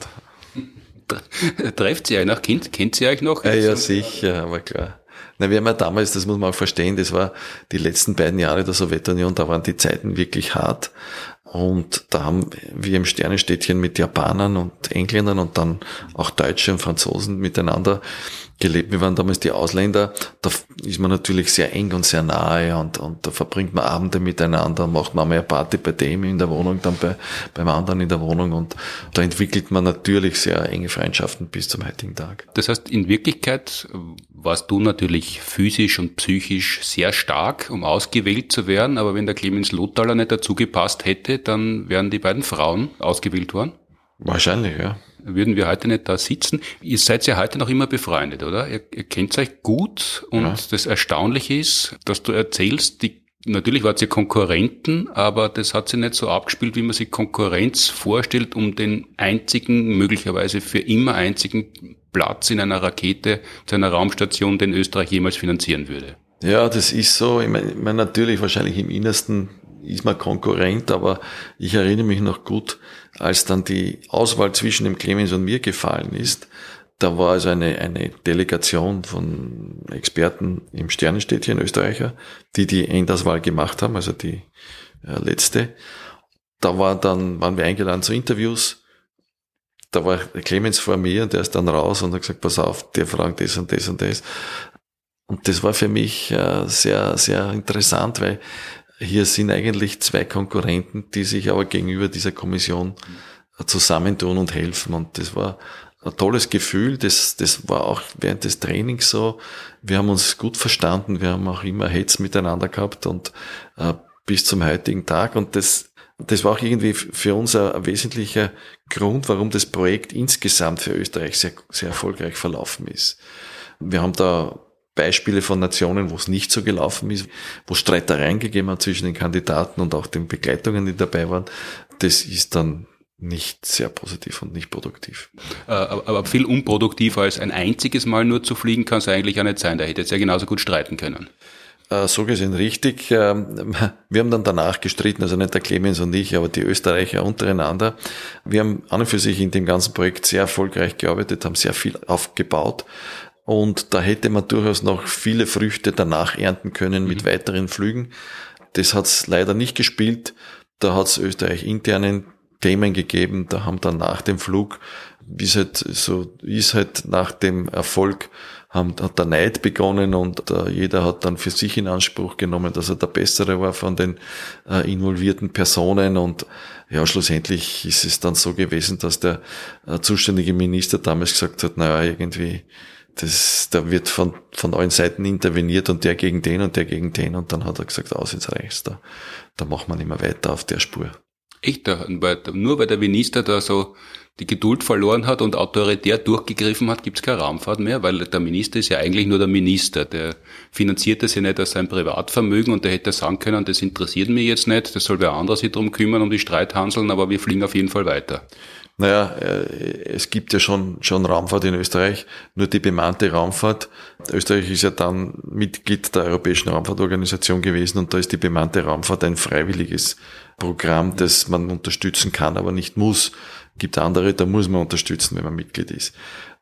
*laughs* Trefft sie euch noch? Kennt, kennt sie euch noch? Ja, ja, sicher, aber klar. Na, wir haben ja damals, das muss man auch verstehen, das war die letzten beiden Jahre der Sowjetunion, da waren die Zeiten wirklich hart. Und da haben wir im Sternenstädtchen mit Japanern und Engländern und dann auch Deutsche und Franzosen miteinander gelebt. Wir waren damals die Ausländer. Da ist man natürlich sehr eng und sehr nahe und, und da verbringt man Abende miteinander, macht man eine Party bei dem in der Wohnung, dann bei, beim anderen in der Wohnung und da entwickelt man natürlich sehr enge Freundschaften bis zum heutigen Tag. Das heißt, in Wirklichkeit warst du natürlich physisch und psychisch sehr stark, um ausgewählt zu werden, aber wenn der Clemens Lothaler nicht dazu gepasst hätte, dann wären die beiden Frauen ausgewählt worden? Wahrscheinlich, ja würden wir heute nicht da sitzen. Ihr seid ja heute noch immer befreundet, oder? Ihr, ihr kennt euch gut und ja. das Erstaunliche ist, dass du erzählst, die Natürlich wart ihr Konkurrenten, aber das hat sich nicht so abgespielt, wie man sich Konkurrenz vorstellt, um den einzigen, möglicherweise für immer einzigen Platz in einer Rakete zu einer Raumstation, den Österreich jemals finanzieren würde. Ja, das ist so. Ich meine, ich mein, natürlich wahrscheinlich im Innersten ist man Konkurrent, aber ich erinnere mich noch gut, als dann die Auswahl zwischen dem Clemens und mir gefallen ist, da war also eine, eine Delegation von Experten im Sternenstädtchen Österreicher, die die Endauswahl gemacht haben, also die äh, letzte. Da war dann, waren wir eingeladen zu Interviews. Da war Clemens vor mir und der ist dann raus und hat gesagt, pass auf, der fragt das und das und das. Und das war für mich äh, sehr, sehr interessant, weil hier sind eigentlich zwei Konkurrenten, die sich aber gegenüber dieser Kommission zusammentun und helfen. Und das war ein tolles Gefühl. Das, das war auch während des Trainings so. Wir haben uns gut verstanden. Wir haben auch immer Hetz miteinander gehabt und äh, bis zum heutigen Tag. Und das, das war auch irgendwie für uns ein, ein, wesentlicher Grund, warum das Projekt insgesamt für Österreich sehr, sehr erfolgreich verlaufen ist. Wir haben da Beispiele von Nationen, wo es nicht so gelaufen ist, wo Streitereien gegeben hat zwischen den Kandidaten und auch den Begleitungen, die dabei waren. Das ist dann nicht sehr positiv und nicht produktiv. Äh, aber viel unproduktiver als ein einziges Mal nur zu fliegen kann es eigentlich auch nicht sein. Da hätte es ja genauso gut streiten können. Äh, so gesehen richtig. Ähm, *laughs* wir haben dann danach gestritten, also nicht der Clemens und ich, aber die Österreicher untereinander. Wir haben an und für sich in dem ganzen Projekt sehr erfolgreich gearbeitet, haben sehr viel aufgebaut. Und da hätte man durchaus noch viele Früchte danach ernten können mit mhm. weiteren Flügen. Das hat es leider nicht gespielt. Da hat es Österreich internen Themen gegeben. Da haben dann nach dem Flug, wie es halt so ist halt nach dem Erfolg, haben, hat der Neid begonnen und äh, jeder hat dann für sich in Anspruch genommen, dass er der Bessere war von den äh, involvierten Personen und ja, schlussendlich ist es dann so gewesen, dass der äh, zuständige Minister damals gesagt hat, naja, irgendwie das, da wird von, von allen Seiten interveniert und der gegen den und der gegen den und dann hat er gesagt, aus ins Reichs, da, da macht man immer weiter auf der Spur. Echt, nur weil der Minister da so die Geduld verloren hat und autoritär durchgegriffen hat, gibt es keine Raumfahrt mehr, weil der Minister ist ja eigentlich nur der Minister. Der finanziert das ja nicht aus seinem Privatvermögen und der hätte sagen können, das interessiert mich jetzt nicht, das soll wer anderer sich drum kümmern, um die Streithanseln, aber wir fliegen auf jeden Fall weiter. Naja, äh, es gibt ja schon, schon Raumfahrt in Österreich, nur die bemannte Raumfahrt. Österreich ist ja dann Mitglied der Europäischen Raumfahrtorganisation gewesen und da ist die bemannte Raumfahrt ein freiwilliges Programm, das man unterstützen kann, aber nicht muss. Gibt andere, da muss man unterstützen, wenn man Mitglied ist.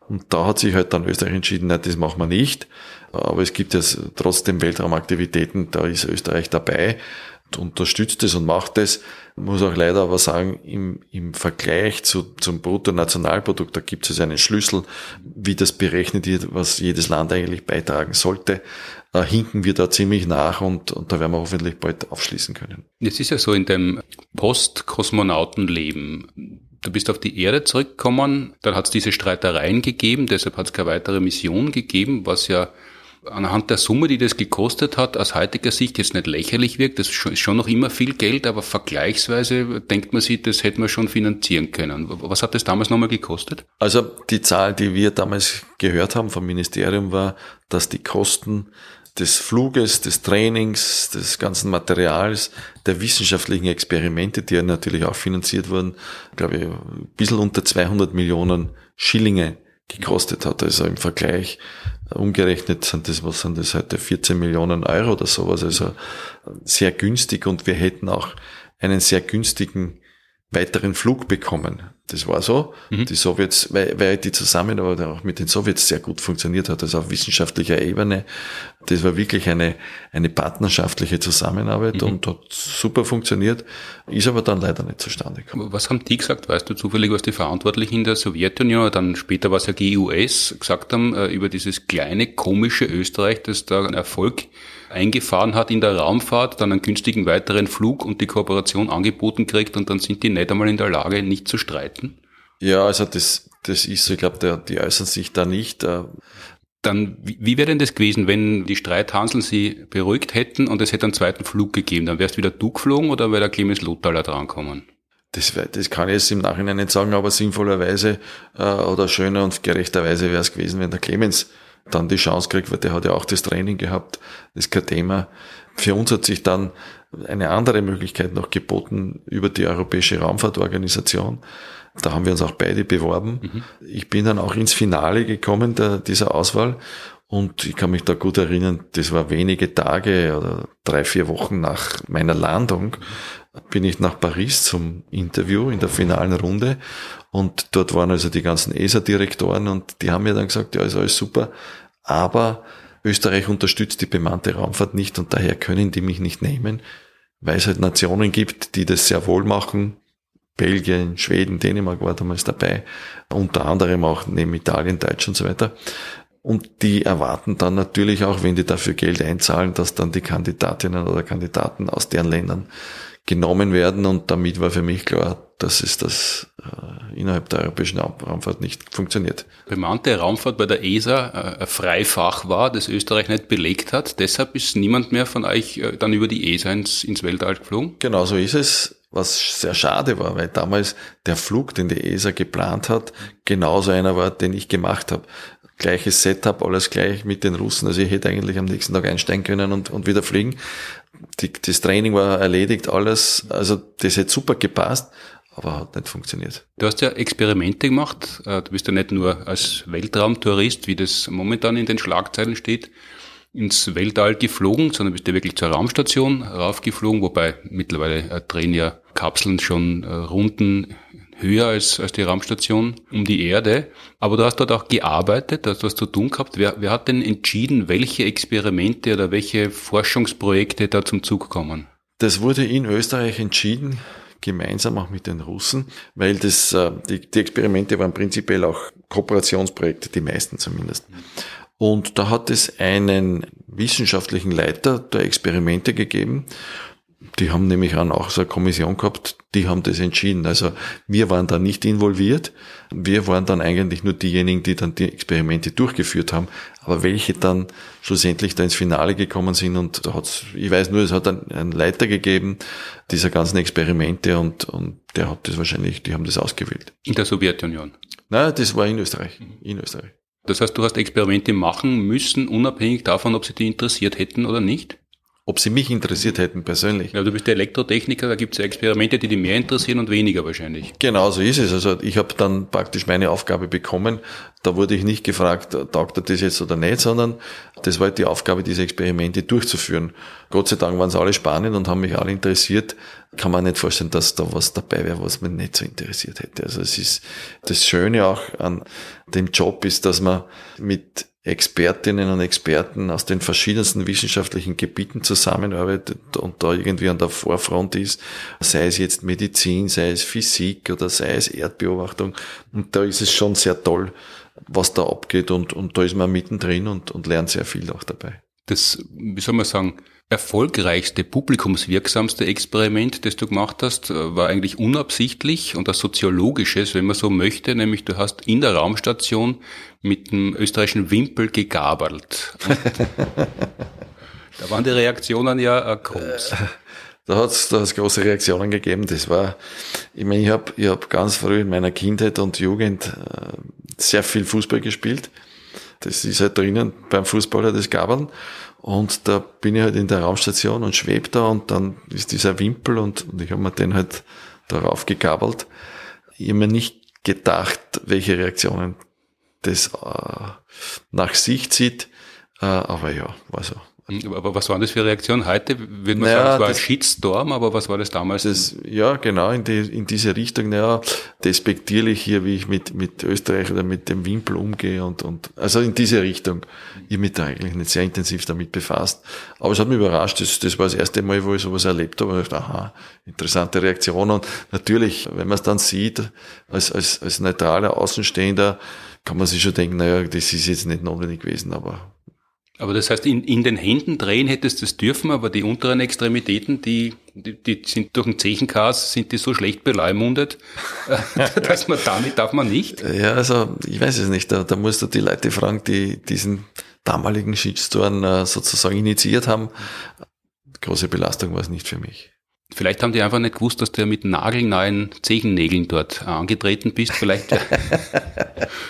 Und da hat sich halt dann Österreich entschieden, nein, das machen wir nicht. Aber es gibt ja trotzdem Weltraumaktivitäten, da ist Österreich dabei unterstützt es und macht es. Muss auch leider aber sagen, im, im Vergleich zu, zum Bruttonationalprodukt, da gibt es einen Schlüssel, wie das berechnet wird, was jedes Land eigentlich beitragen sollte. Da hinken wir da ziemlich nach und, und da werden wir hoffentlich bald aufschließen können. Jetzt ist ja so in dem Post-Kosmonautenleben, du bist auf die Erde zurückgekommen, dann hat es diese Streitereien gegeben, deshalb hat es keine weitere Mission gegeben, was ja anhand der Summe, die das gekostet hat, aus heutiger Sicht jetzt nicht lächerlich wirkt. Das ist schon noch immer viel Geld, aber vergleichsweise denkt man sich, das hätte man schon finanzieren können. Was hat das damals nochmal gekostet? Also die Zahl, die wir damals gehört haben vom Ministerium, war, dass die Kosten des Fluges, des Trainings, des ganzen Materials, der wissenschaftlichen Experimente, die ja natürlich auch finanziert wurden, glaube ich, ein bisschen unter 200 Millionen Schillinge gekostet hat. Also im Vergleich umgerechnet sind das, was sind das heute, 14 Millionen Euro oder sowas. Also sehr günstig und wir hätten auch einen sehr günstigen weiteren Flug bekommen. Das war so. Mhm. Die Sowjets, weil, weil die Zusammenarbeit auch mit den Sowjets sehr gut funktioniert hat, also auf wissenschaftlicher Ebene. Das war wirklich eine, eine partnerschaftliche Zusammenarbeit mhm. und hat super funktioniert, ist aber dann leider nicht zustande gekommen. Was haben die gesagt? Weißt du zufällig, was die Verantwortlichen in der Sowjetunion, dann später war es ja GUS, gesagt haben, äh, über dieses kleine, komische Österreich, das da einen Erfolg eingefahren hat in der Raumfahrt, dann einen günstigen weiteren Flug und die Kooperation angeboten kriegt und dann sind die nicht einmal in der Lage, nicht zu streiten? Ja, also das, das ist so, ich glaube, die äußern sich da nicht. Äh, dann, wie wäre denn das gewesen, wenn die Streithanseln sie beruhigt hätten und es hätte einen zweiten Flug gegeben? Dann wärst wieder du geflogen oder wäre der Clemens Lothaler drankommen? Das, das kann ich jetzt im Nachhinein nicht sagen, aber sinnvollerweise äh, oder schöner und gerechterweise wäre es gewesen, wenn der Clemens dann die Chance kriegt, weil der hat ja auch das Training gehabt, das ist kein Thema. Für uns hat sich dann eine andere Möglichkeit noch geboten über die Europäische Raumfahrtorganisation. Da haben wir uns auch beide beworben. Mhm. Ich bin dann auch ins Finale gekommen der, dieser Auswahl und ich kann mich da gut erinnern, das war wenige Tage oder drei, vier Wochen nach meiner Landung, bin ich nach Paris zum Interview in der finalen Runde und dort waren also die ganzen ESA-Direktoren und die haben mir dann gesagt, ja, ist alles super, aber Österreich unterstützt die bemannte Raumfahrt nicht und daher können die mich nicht nehmen, weil es halt Nationen gibt, die das sehr wohl machen. Belgien, Schweden, Dänemark war damals dabei, unter anderem auch neben Italien, Deutschland und so weiter. Und die erwarten dann natürlich auch, wenn die dafür Geld einzahlen, dass dann die Kandidatinnen oder Kandidaten aus deren Ländern genommen werden. Und damit war für mich klar, dass es das äh, innerhalb der europäischen Raumfahrt nicht funktioniert. Bemannte Raumfahrt bei der ESA äh, ein Freifach war, das Österreich nicht belegt hat. Deshalb ist niemand mehr von euch äh, dann über die ESA ins, ins Weltall geflogen? Genau so ist es. Was sehr schade war, weil damals der Flug, den die ESA geplant hat, genauso einer war, den ich gemacht habe gleiches Setup, alles gleich mit den Russen. Also ich hätte eigentlich am nächsten Tag einsteigen können und, und wieder fliegen. Die, das Training war erledigt, alles. Also das hätte super gepasst, aber hat nicht funktioniert. Du hast ja Experimente gemacht. Äh, du bist ja nicht nur als Weltraumtourist, wie das momentan in den Schlagzeilen steht, ins Weltall geflogen, sondern bist ja wirklich zur Raumstation raufgeflogen, wobei mittlerweile äh, drehen ja Kapseln schon äh, Runden höher als, als die Raumstation um die Erde. Aber du hast dort auch gearbeitet, hast was zu tun gehabt. Wer, wer hat denn entschieden, welche Experimente oder welche Forschungsprojekte da zum Zug kommen? Das wurde in Österreich entschieden, gemeinsam auch mit den Russen, weil das, äh, die, die Experimente waren prinzipiell auch Kooperationsprojekte, die meisten zumindest. Und da hat es einen wissenschaftlichen Leiter der Experimente gegeben Die haben nämlich auch so eine Kommission gehabt, die haben das entschieden. Also wir waren da nicht involviert. Wir waren dann eigentlich nur diejenigen, die dann die Experimente durchgeführt haben. Aber welche dann schlussendlich da ins Finale gekommen sind und da hat's, ich weiß nur, es hat einen, einen Leiter gegeben dieser ganzen Experimente und, und der hat das wahrscheinlich, die haben das ausgewählt. In der Sowjetunion? Nein, das war in Österreich. In Österreich. Das heißt, du hast Experimente machen müssen, unabhängig davon, ob sie dich interessiert hätten oder nicht? Ob sie mich interessiert hätten persönlich. Ja, du bist der Elektrotechniker, da gibt es ja Experimente, die dich mehr interessieren und weniger wahrscheinlich. Genau so ist es. Also ich habe dann praktisch meine Aufgabe bekommen. Da wurde ich nicht gefragt, taugt er das jetzt oder nicht, sondern das war halt die Aufgabe, diese Experimente durchzuführen. Gott sei Dank waren sie alle spannend und haben mich alle interessiert. Kann man nicht vorstellen, dass da was dabei wäre, was mich nicht so interessiert hätte. Also es ist das Schöne auch an dem Job ist, dass man mit Expertinnen und Experten aus den verschiedensten wissenschaftlichen Gebieten zusammenarbeitet und da irgendwie an der Vorfront ist, sei es jetzt Medizin, sei es Physik oder sei es Erdbeobachtung. Und da ist es schon sehr toll, was da abgeht und, und da ist man mittendrin und, und lernt sehr viel auch dabei. Das, wie soll man sagen, erfolgreichste, publikumswirksamste Experiment, das du gemacht hast, äh, war eigentlich unabsichtlich und das soziologisches, wenn man so möchte, nämlich du hast in der Raumstation mit dem österreichischen Wimpel gegabert. *laughs* da waren die Reaktionen ja äh, groß. Da hat es da hat's große Reaktionen gegeben. Das war, ich meine, ich habe ich hab ganz früh in meiner Kindheit und Jugend äh, sehr viel Fußball gespielt. Das ist halt drinnen beim Fußballer das Gabern. Und da bin ich halt in der Raumstation und schwebe da und dann ist dieser Wimpel und, und ich habe mir den halt darauf gegabelt. Ich habe mir nicht gedacht, welche Reaktionen das äh, nach sich zieht. Äh, aber ja, war so. Hm, aber was waren das für Reaktionen? Heute würde man naja, sagen, es war ein Shitstorm, aber was war das damals? Das, ja, genau, in, die, in diese Richtung, naja, despektierlich hier, wie ich mit, mit Österreich oder mit dem Wimpel umgehe und, und, also in diese Richtung. Ich habe mich da eigentlich nicht sehr intensiv damit befasst. Aber es hat mich überrascht, das, das war das erste Mal, wo ich sowas erlebt habe. Und ich dachte, aha, interessante Reaktion. Und natürlich, wenn man es dann sieht, als, als, als neutraler Außenstehender, kann man sich schon denken, naja, das ist jetzt nicht notwendig gewesen, aber aber das heißt, in, in den Händen drehen hättest du es dürfen, aber die unteren Extremitäten, die, die, die sind durch den Zechenkas, sind die so schlecht beleumundet, *laughs* dass man damit darf man nicht? Ja, also ich weiß es nicht. Da, da musst du die Leute fragen, die diesen damaligen Shitstorm äh, sozusagen initiiert haben. Große Belastung war es nicht für mich. Vielleicht haben die einfach nicht gewusst, dass du ja mit nagelneuen Zechennägeln dort angetreten bist. Vielleicht, *laughs*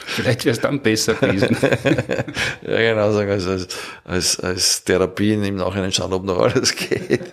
vielleicht wäre es dann besser gewesen. *laughs* ja, genau, sagen, also als, als, als Therapie im Nachhinein schauen, ob noch alles geht.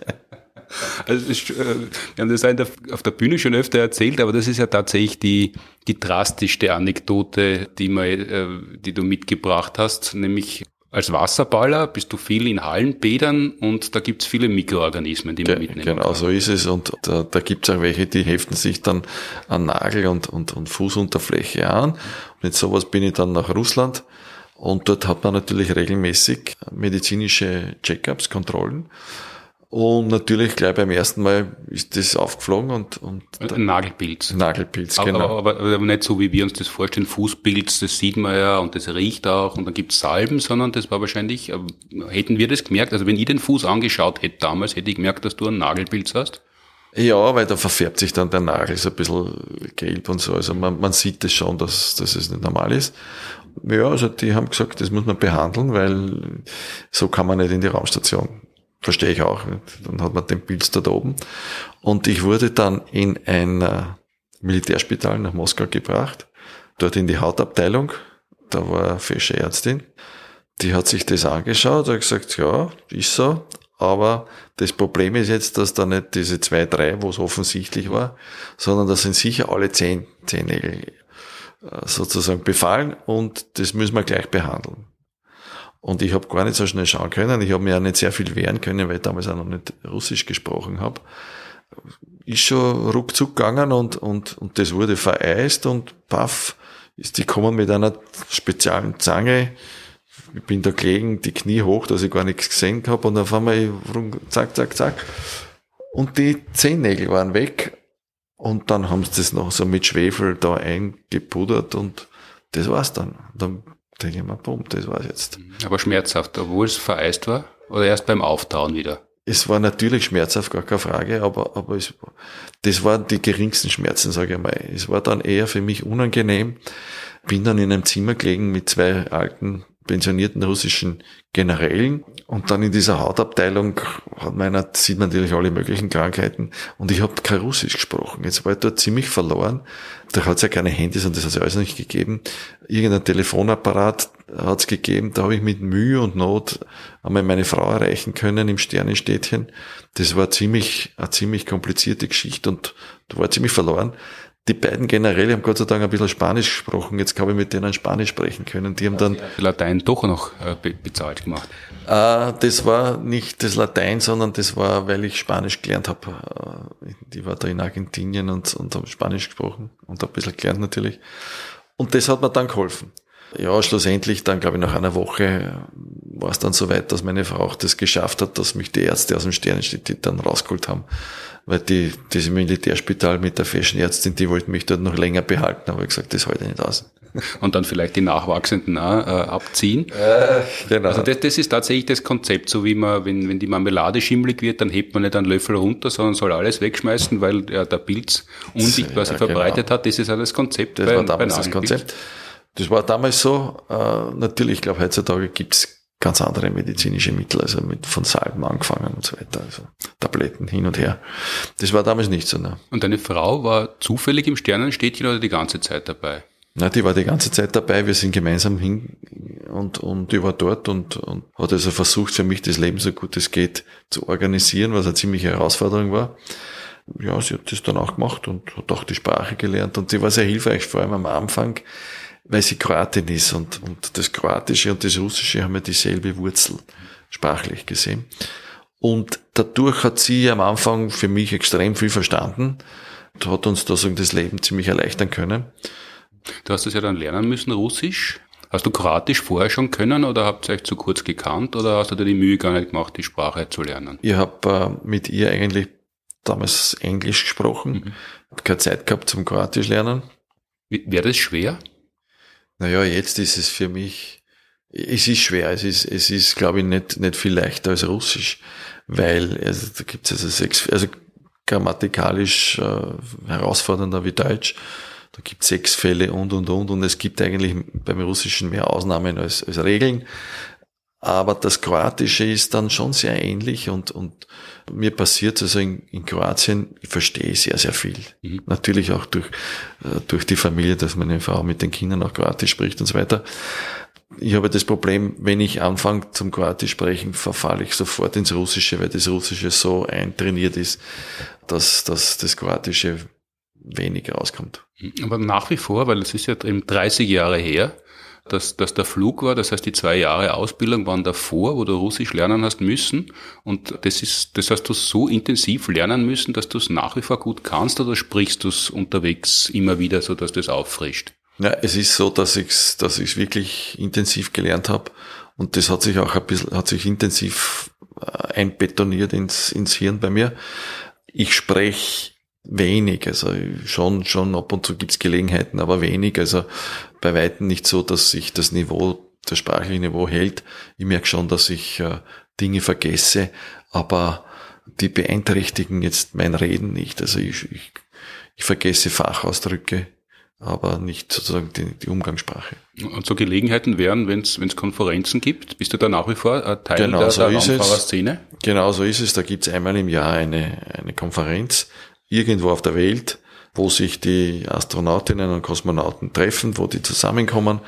Also das, äh, wir haben das auf der Bühne schon öfter erzählt, aber das ist ja tatsächlich die, die drastischste Anekdote, die, mal, äh, die du mitgebracht hast, nämlich als Wasserballer bist du viel in Hallenbädern und da gibt's viele Mikroorganismen, die man mitnehmen Genau, kann. so ist es. Und da, da gibt's auch welche, die heften sich dann an Nagel und, und, und Fußunterfläche an. Und mit sowas bin ich dann nach Russland. Und dort hat man natürlich regelmäßig medizinische Checkups, Kontrollen. Und natürlich gleich beim ersten Mal ist das aufgeflogen und, und ein Nagelpilz. Nagelpilz, aber, genau. Aber, aber, aber, nicht so, wie wir uns das vorstellen, Fußpilz, das sieht man ja und das riecht auch und dann gibt's Salben, sondern das war wahrscheinlich, äh, hätten wir das gemerkt, also wenn ich den Fuß angeschaut hätte damals, hätte ich gemerkt, dass du einen Nagelpilz hast. Ja, weil da verfärbt sich dann der Nagel so ein bisschen gelb und so. Also man, man sieht das schon, dass, dass es nicht normal ist. Ja, also die haben gesagt, das muss man behandeln, weil so kann man nicht in die Raumstation. Verstehe ich auch. Dann hat man den Pilz dort oben. Und ich wurde dann in ein äh, Militärspital nach Moskau gebracht, dort in die Hautabteilung. Da war eine fesche Ärztin. Die hat sich das angeschaut und gesagt, ja, ist so. Aber das Problem ist jetzt, dass da nicht diese zwei, drei, wo es offensichtlich war, sondern da sind sicher alle zehn Zehennägel äh, sozusagen befallen und das müssen wir gleich behandeln. Und ich habe gar nicht so schnell schauen können. Ich habe mir ja nicht sehr viel wehren können, weil ich damals auch noch nicht Russisch gesprochen habe. Ist schon ruckzuck gegangen und, und, und das wurde vereist und paff, ist die kommen mit einer speziellen Zange. Ich bin da gelegen, die Knie hoch, dass ich gar nichts gesehen habe und auf einmal zack, zack, zack. Und die Zehennägel waren weg. Und dann haben sie das noch so mit Schwefel da eingepudert und das war's dann. Dann denke ich mir, bumm, das war's jetzt. Aber schmerzhaft, obwohl es vereist war? Oder erst beim Auftauen wieder? es war natürlich schmerzhaft, gar keine Frage, aber, aber es, das waren die geringsten Schmerzen, sage ich mal. Es war dann eher für mich unangenehm. Bin dann in einem Zimmer gelegen mit zwei alten pensionierten russischen Generälen und dann in dieser Hautabteilung hat meiner, sieht man natürlich alle möglichen Krankheiten und ich habe kein Russisch gesprochen. Jetzt war ich dort ziemlich verloren. Da hat es ja keine Handys und das hat es alles nicht gegeben. Irgendein Telefonapparat hat es gegeben, da habe ich mit Mühe und Not einmal meine Frau erreichen können im Sternenstädtchen. Das war ziemlich, eine ziemlich komplizierte Geschichte und da war ziemlich verloren die beiden Generäle haben Gott sei Dank ein bisschen Spanisch gesprochen. Jetzt habe ich mit denen Spanisch sprechen können. Die haben dann Latein doch noch äh, bezahlt gemacht. Äh, das war nicht das Latein, sondern das war, weil ich Spanisch gelernt habe. Äh, ich war da in Argentinien und, und habe Spanisch gesprochen und ein bisschen gelernt natürlich. Und das hat mir dann geholfen. Ja, schlussendlich dann, glaube ich, nach einer Woche war es dann so weit, dass meine Frau auch das geschafft hat, dass mich die Ärzte aus dem Sternenstädt dann rausgeholt haben weil die, das Militärspital mit der Fashionärztin, die wollten mich dort noch länger behalten, aber ich gesagt, das halte ich nicht aus. *laughs* Und dann vielleicht die Nachwachsenden auch, äh, abziehen. Äh, genau. Also das, das ist tatsächlich das Konzept, so wie man, wenn, wenn die Marmelade schimmelig wird, dann hebt man nicht einen Löffel runter, sondern soll alles wegschmeißen, weil ja, der Pilz unsichtbar sich ja, verbreitet genau. hat. Das ist ja das Konzept. Das bei, war damals das Konzept. Das war damals so. Äh, natürlich, ich glaube, heutzutage gibt's ganz andere medizinische Mittel, also mit von Salben angefangen und so weiter, also Tabletten hin und her. Das war damals nicht so. Ne? Und deine Frau war zufällig im Sternenstädtchen oder die ganze Zeit dabei? Na, die war die ganze Zeit dabei. Wir sind gemeinsam hin und, und die war dort und, und hat also versucht, für mich das Leben so gut es geht zu organisieren, was eine ziemliche Herausforderung war. Ja, sie hat das dann auch gemacht und hat auch die Sprache gelernt und sie war sehr hilfreich, vor allem am Anfang weil sie Kroatin ist und, und das Kroatische und das Russische haben ja dieselbe Wurzel, sprachlich gesehen. Und dadurch hat sie am Anfang für mich extrem viel verstanden und hat uns da so das Leben ziemlich erleichtern können. Du hast es ja dann lernen müssen, Russisch. Hast du Kroatisch vorher schon können oder habt ihr euch zu kurz gekannt oder hast du dir die Mühe gar nicht gemacht, die Sprache zu lernen? Ich habe äh, mit ihr eigentlich damals Englisch gesprochen, mhm. habe keine Zeit gehabt zum Kroatisch lernen. Wäre das schwer? Naja, jetzt ist es für mich, es ist schwer, es ist, es ist, glaube ich, nicht, nicht viel leichter als Russisch, weil, also, da gibt es also sechs, also grammatikalisch äh, herausfordernder wie Deutsch. Da gibt es sechs Fälle und, und, und, und es gibt eigentlich beim Russischen mehr Ausnahmen als, als Regeln. Aber das Kroatische ist dann schon sehr ähnlich und, und mir passiert also in, in Kroatien, ich verstehe sehr, sehr viel. Mhm. Natürlich auch durch, äh, durch die Familie, dass meine Frau mit den Kindern auch Kroatisch spricht und so weiter. Ich habe das Problem, wenn ich anfange zum Kroatisch sprechen, verfalle ich sofort ins Russische, weil das Russische so eintrainiert ist, dass, dass das Kroatische wenig rauskommt. Aber nach wie vor, weil es ist ja eben 30 Jahre her, dass, dass der Flug war, das heißt die zwei Jahre Ausbildung waren davor, wo du Russisch lernen hast müssen und das ist, das hast du so intensiv lernen müssen, dass du es nach wie vor gut kannst oder sprichst du es unterwegs immer wieder, so dass das auffrischt? Ja, es ist so, dass ich es dass ich's wirklich intensiv gelernt habe und das hat sich auch ein bisschen, hat sich intensiv äh, einbetoniert ins, ins Hirn bei mir. Ich spreche wenig, also schon, schon ab und zu gibt's Gelegenheiten, aber wenig, also bei Weitem nicht so, dass sich das Niveau, das sprachliche Niveau hält. Ich merke schon, dass ich äh, Dinge vergesse, aber die beeinträchtigen jetzt mein Reden nicht. Also ich, ich, ich vergesse Fachausdrücke, aber nicht sozusagen die, die Umgangssprache. Und so Gelegenheiten wären, wenn es Konferenzen gibt, bist du da nach wie vor ein Teil genau der, so der Raumfahrerszene? Genau so ist es. Da gibt es einmal im Jahr eine, eine Konferenz, irgendwo auf der Welt, wo sich die Astronautinnen und Kosmonauten treffen, wo die zusammenkommen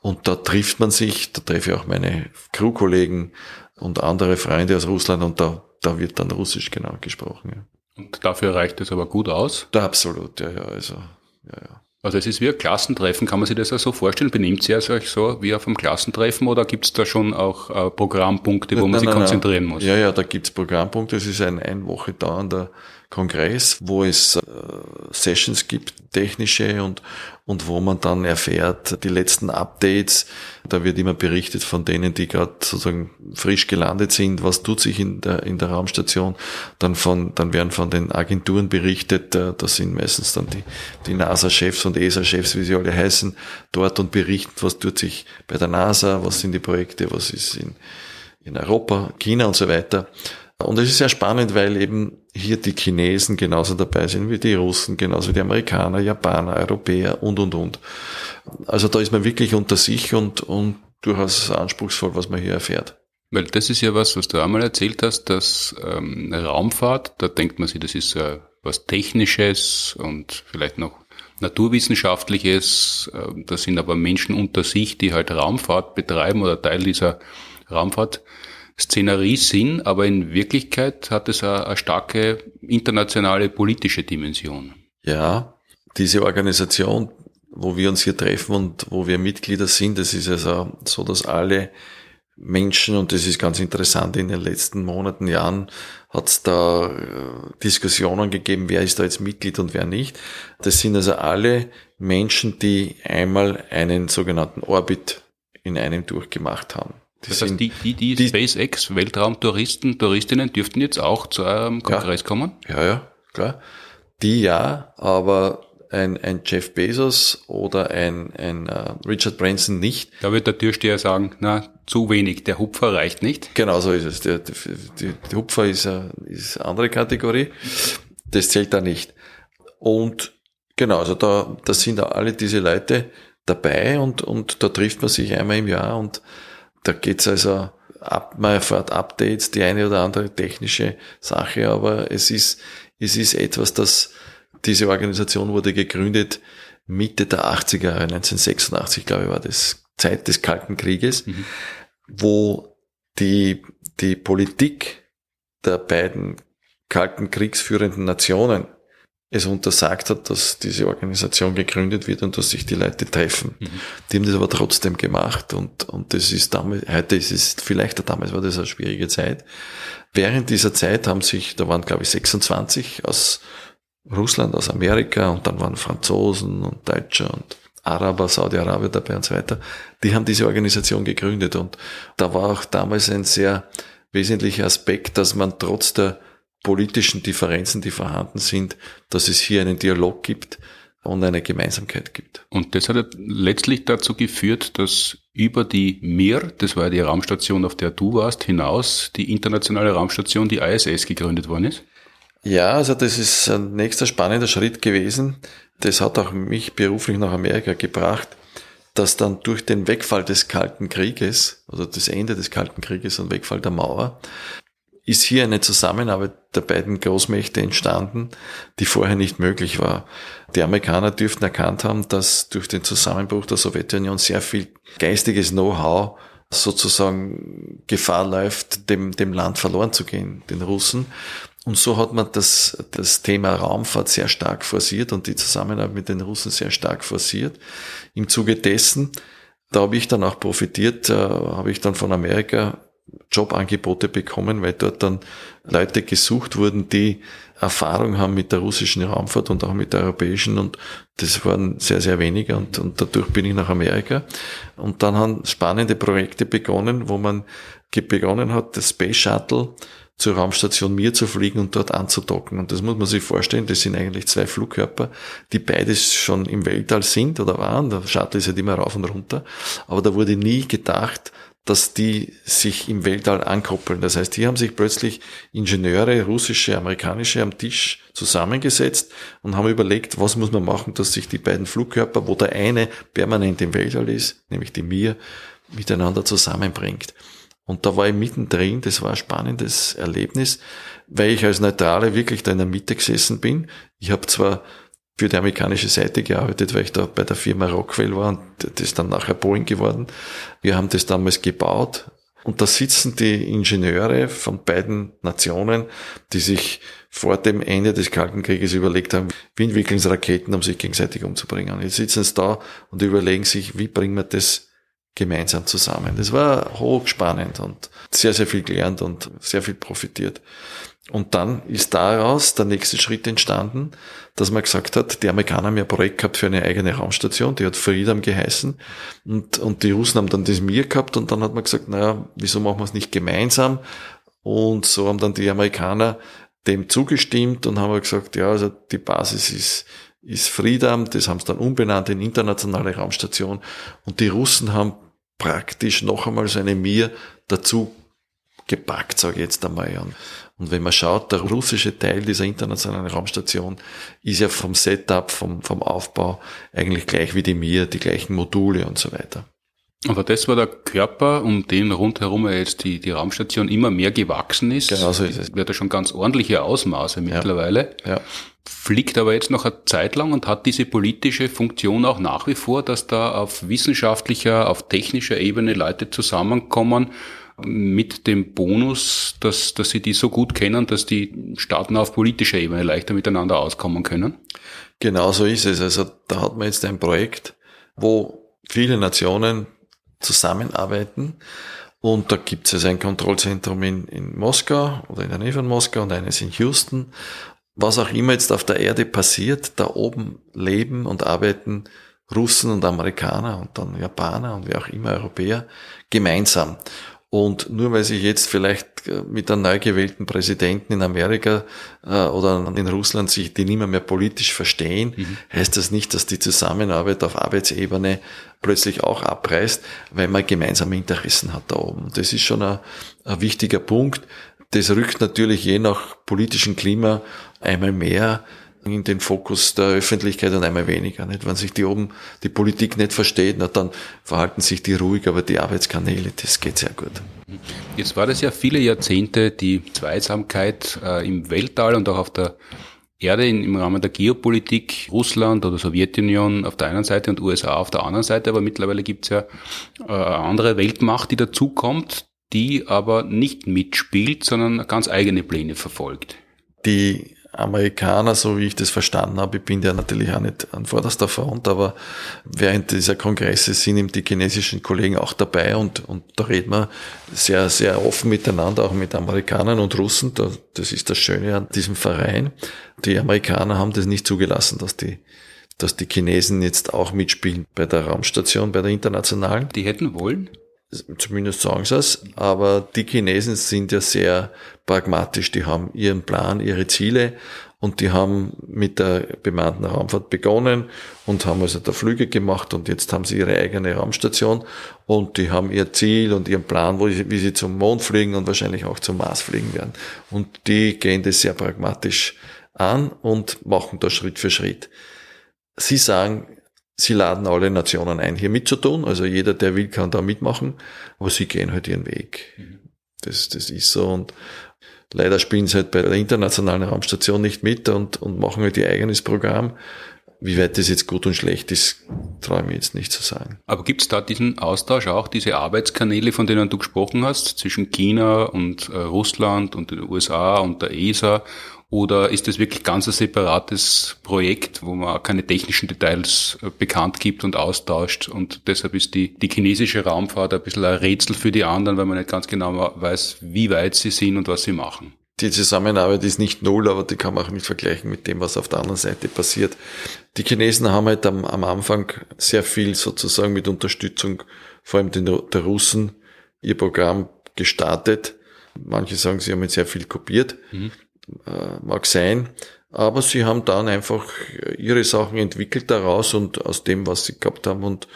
und da trifft man sich, da treffe ich auch meine Crewkollegen und andere Freunde aus Russland und da, da wird dann Russisch genau gesprochen. Ja. Und dafür reicht es aber gut aus? Da absolut, ja, ja, also, ja, ja. Also es ist wie ein Klassentreffen, kann man sich das ja so vorstellen? Benimmt ihr euch so wie auf einem Klassentreffen oder gibt es da schon auch äh, Programmpunkte, wo nein, man sich nein, konzentrieren nein. muss? Ja, ja, da gibt es Programmpunkte. Es ist ein ein Woche dauernder Kongress, wo es äh, Sessions gibt, technische und, und wo man dann erfährt, die letzten Updates. Da wird immer berichtet von denen, die gerade sozusagen frisch gelandet sind, was tut sich in der, in der Raumstation. Dann von, dann werden von den Agenturen berichtet, äh, das sind meistens dann die, die NASA-Chefs und ESA-Chefs, wie sie alle heißen, dort und berichten, was tut sich bei der NASA, was sind die Projekte, was ist in, in Europa, China und so weiter. Und es ist sehr spannend, weil eben hier die Chinesen genauso dabei sind wie die Russen, genauso wie die Amerikaner, Japaner, Europäer und, und, und. Also da ist man wirklich unter sich und, und durchaus anspruchsvoll, was man hier erfährt. Weil das ist ja was, was du einmal erzählt hast, dass ähm, Raumfahrt, da denkt man sich, das ist äh, was Technisches und vielleicht noch Naturwissenschaftliches. Äh, das sind aber Menschen unter sich, die halt Raumfahrt betreiben oder Teil dieser Raumfahrtszenerie sind, aber in Wirklichkeit hat es eine, eine starke internationale politische Dimension. Ja, diese Organisation, wo wir uns hier treffen und wo wir Mitglieder sind, das ist also so, dass alle Menschen, und das ist ganz interessant, in den letzten Monaten, Jahren hat es da äh, Diskussionen gegeben, wer ist da jetzt Mitglied und wer nicht. Das sind also alle Menschen, die einmal einen sogenannten Orbit in einem durchgemacht haben. Das heißt, die, die, die, die SpaceX Weltraumtouristen, Touristinnen dürften jetzt auch zu eurem Kongress ja, kommen? Ja, ja, klar. Die ja, aber ein, ein Jeff Bezos oder ein, ein uh, Richard Branson nicht. Da wird der Türsteher sagen, na, zu wenig, der Hupfer reicht nicht. Genau so ist es. Der, der, der Hupfer ist, eine, ist eine andere Kategorie. Das zählt da nicht. Und genau, also da, da sind alle diese Leute dabei und, und da trifft man sich einmal im Jahr und da geht's also ab, man erfährt Updates, die eine oder andere technische Sache, aber es ist, es ist etwas, das diese Organisation wurde gegründet Mitte der 80er Jahre, 1986, glaube ich, war das Zeit des Kalten Krieges, mhm. wo die, die Politik der beiden Kalten Kriegsführenden Nationen es untersagt hat, dass diese Organisation gegründet wird und dass sich die Leute treffen. Mhm. Die haben das aber trotzdem gemacht und, und das ist damals, heute ist es, vielleicht damals war das eine schwierige Zeit. Während dieser Zeit haben sich, da waren glaube ich 26 aus Russland, aus Amerika und dann waren Franzosen und Deutsche und Araber, Saudi-Arabien dabei und so weiter. Die haben diese Organisation gegründet und da war auch damals ein sehr wesentlicher Aspekt, dass man trotz der politischen Differenzen, die vorhanden sind, dass es hier einen Dialog gibt und eine Gemeinsamkeit gibt. Und das hat letztlich dazu geführt, dass über die Mir, das war die Raumstation, auf der du warst, hinaus die internationale Raumstation, die ISS, gegründet worden ist? Ja, also das ist ein nächster spannender Schritt gewesen. Das hat auch mich beruflich nach Amerika gebracht, dass dann durch den Wegfall des Kalten Krieges, also das Ende des Kalten Krieges und Wegfall der Mauer, ist hier eine Zusammenarbeit der beiden Großmächte entstanden, die vorher nicht möglich war. Die Amerikaner dürften erkannt haben, dass durch den Zusammenbruch der Sowjetunion sehr viel geistiges Know-how sozusagen Gefahr läuft, dem, dem Land verloren zu gehen, den Russen. Und so hat man das, das Thema Raumfahrt sehr stark forciert und die Zusammenarbeit mit den Russen sehr stark forciert. Im Zuge dessen, da habe ich dann auch profitiert, äh, habe ich dann von Amerika Jobangebote bekommen, weil dort dann Leute gesucht wurden, die Erfahrung haben mit der russischen Raumfahrt und auch mit der europäischen und das waren sehr, sehr wenige und, und dadurch bin ich nach Amerika. Und dann haben spannende Projekte begonnen, wo man begonnen hat, das Space Shuttle zur Raumstation Mir zu fliegen und dort anzudocken. Und das muss man sich vorstellen, das sind eigentlich zwei Flugkörper, die beides schon im Weltall sind oder waren. Der Shuttle ist halt immer rauf und runter. Aber da wurde nie gedacht, dass die sich im Weltall ankoppeln. Das heißt, hier haben sich plötzlich Ingenieure, russische, amerikanische am Tisch zusammengesetzt und haben überlegt, was muss man machen, dass sich die beiden Flugkörper, wo der eine permanent im Weltall ist, nämlich die Mir, miteinander zusammenbringt. Und da war ich mittendrin, das war ein spannendes Erlebnis, weil ich als Neutrale wirklich da in der Mitte gesessen bin. Ich habe zwar für die amerikanische Seite gearbeitet, weil ich da bei der Firma Rockwell war und das ist dann nachher Boeing geworden. Wir haben das damals gebaut und da sitzen die Ingenieure von beiden Nationen, die sich vor dem Ende des Kalten Krieges überlegt haben, wie entwickeln sie Raketen, um sich gegenseitig umzubringen. Jetzt sitzen sie da und überlegen sich, wie bringen wir das gemeinsam zusammen. Das war hochspannend und sehr, sehr viel gelernt und sehr viel profitiert. Und dann ist daraus der nächste Schritt entstanden, dass man gesagt hat, die Amerikaner haben ja ein Projekt gehabt für eine eigene Raumstation, die hat Freedom geheißen und, und die Russen haben dann das Mir gehabt und dann hat man gesagt, naja, wieso machen wir es nicht gemeinsam? Und so haben dann die Amerikaner dem zugestimmt und haben gesagt, ja, also die Basis ist, ist Freedom, das haben sie dann umbenannt in internationale Raumstation und die Russen haben praktisch noch einmal so eine Mir dazu gepackt, sage ich jetzt einmal. Und, und wenn man schaut, der russische Teil dieser internationalen Raumstation ist ja vom Setup, vom, vom Aufbau eigentlich gleich wie die Mir, die gleichen Module und so weiter. Aber das war der Körper, um den rundherum jetzt die, die Raumstation immer mehr gewachsen ist. Genau so ist es. Wird er schon ganz ordentliche Ausmaße mittlerweile. Ja. ja. Fliegt aber jetzt noch eine Zeit lang und hat diese politische Funktion auch nach wie vor, dass da auf wissenschaftlicher, auf technischer Ebene Leute zusammenkommen mit dem Bonus, dass, dass sie die so gut kennen, dass die Staaten auf politischer Ebene leichter miteinander auskommen können? Genau so ist es. Also da hat man jetzt ein Projekt, wo viele Nationen zusammenarbeiten. Und da gibt es also ein Kontrollzentrum in, in Moskau oder in der Nähe von Moskau und eines in Houston. Was auch immer jetzt auf der Erde passiert, da oben leben und arbeiten Russen und Amerikaner und dann Japaner und wie auch immer Europäer gemeinsam. Und nur weil sich jetzt vielleicht äh, mit einem neu gewählten Präsidenten in Amerika äh, oder in Russland sich die nicht mehr, mehr politisch verstehen, mhm. heißt das nicht, dass die Zusammenarbeit auf Arbeitsebene plötzlich auch abreißt, weil man gemeinsame Interessen hat da oben. Das ist schon ein, ein wichtiger Punkt. Das rückt natürlich je nach politischem Klima einmal mehr in den Fokus der Öffentlichkeit und einmal weniger. Nicht? Wenn sich die oben die Politik nicht versteht, na, dann verhalten sich die ruhig, aber die Arbeitskanäle, das geht sehr gut. Jetzt war das ja viele Jahrzehnte die Zweisamkeit äh, im Weltall und auch auf der Erde in, im Rahmen der Geopolitik, Russland oder Sowjetunion auf der einen Seite und USA auf der anderen Seite, aber mittlerweile gibt es ja äh, eine andere Weltmacht, die dazukommt, die aber nicht mitspielt, sondern ganz eigene Pläne verfolgt. Die Amerikaner, so wie ich das verstanden habe, ich bin ja natürlich auch nicht an vorderster Front, aber während dieser Kongresse sind eben die chinesischen Kollegen auch dabei und, und da reden wir sehr, sehr offen miteinander, auch mit Amerikanern und Russen. Das ist das Schöne an diesem Verein. Die Amerikaner haben das nicht zugelassen, dass die dass die Chinesen jetzt auch mitspielen bei der Raumstation, bei der internationalen. Die hätten wollen? Zumindest sagen sie es. Aber die Chinesen sind ja sehr pragmatisch. Die haben ihren Plan, ihre Ziele und die haben mit der bemannten Raumfahrt begonnen und haben also da Flüge gemacht und jetzt haben sie ihre eigene Raumstation und die haben ihr Ziel und ihren Plan, wo, wie sie zum Mond fliegen und wahrscheinlich auch zum Mars fliegen werden. Und die gehen das sehr pragmatisch an und machen da Schritt für Schritt. Sie sagen, Sie laden alle Nationen ein, hier mitzutun. Also jeder, der will, kann da mitmachen. Aber sie gehen halt ihren Weg. Das, das ist so. Und leider spielen sie halt bei der internationalen Raumstation nicht mit und, und machen halt ihr eigenes Programm. Wie weit das jetzt gut und schlecht ist, traue ich mir jetzt nicht zu sagen. Aber gibt es da diesen Austausch auch, diese Arbeitskanäle, von denen du gesprochen hast, zwischen China und äh, Russland und den USA und der ESA oder ist das wirklich ganz ein separates Projekt, wo man keine technischen Details äh, bekannt gibt und austauscht und deshalb ist die, die chinesische Raumfahrt ein bisschen ein Rätsel für die anderen, weil man nicht ganz genau weiß, wie weit sie sind und was sie machen. Die Zusammenarbeit ist nicht null, aber die kann man auch nicht vergleichen mit dem, was auf der anderen Seite passiert. Die Chinesen haben halt am, am Anfang sehr viel sozusagen mit Unterstützung, vor allem den, der Russen, ihr Programm gestartet. Manche sagen, sie haben jetzt sehr viel kopiert. Mhm mag sein. Aber sie haben dann einfach ihre Sachen entwickelt daraus und aus dem, was sie gehabt haben und,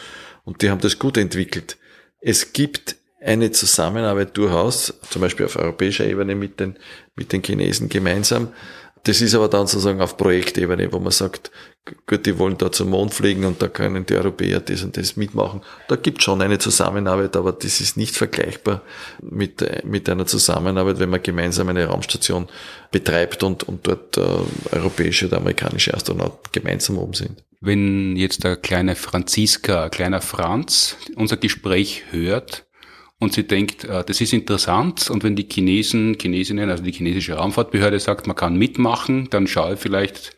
und die haben das gut entwickelt. Es gibt eine Zusammenarbeit durchaus, zum Beispiel auf europäischer Ebene mit den, mit den Chinesen gemeinsam, das ist aber dann sozusagen auf Projektebene, wo man sagt, gut, die wollen da zum Mond fliegen und da können die Europäer das und das mitmachen. Da gibt schon eine Zusammenarbeit, aber das ist nicht vergleichbar mit, mit einer Zusammenarbeit, wenn man gemeinsam eine Raumstation betreibt und, und dort äh, europäische oder amerikanische Astronauten gemeinsam oben sind. Wenn jetzt der kleine Franziska, kleiner Franz unser Gespräch hört, und sie denkt, äh, das ist interessant und wenn die Chinesen, Chinesinnen, also die chinesische Raumfahrtbehörde sagt, man kann mitmachen, dann schaue ich vielleicht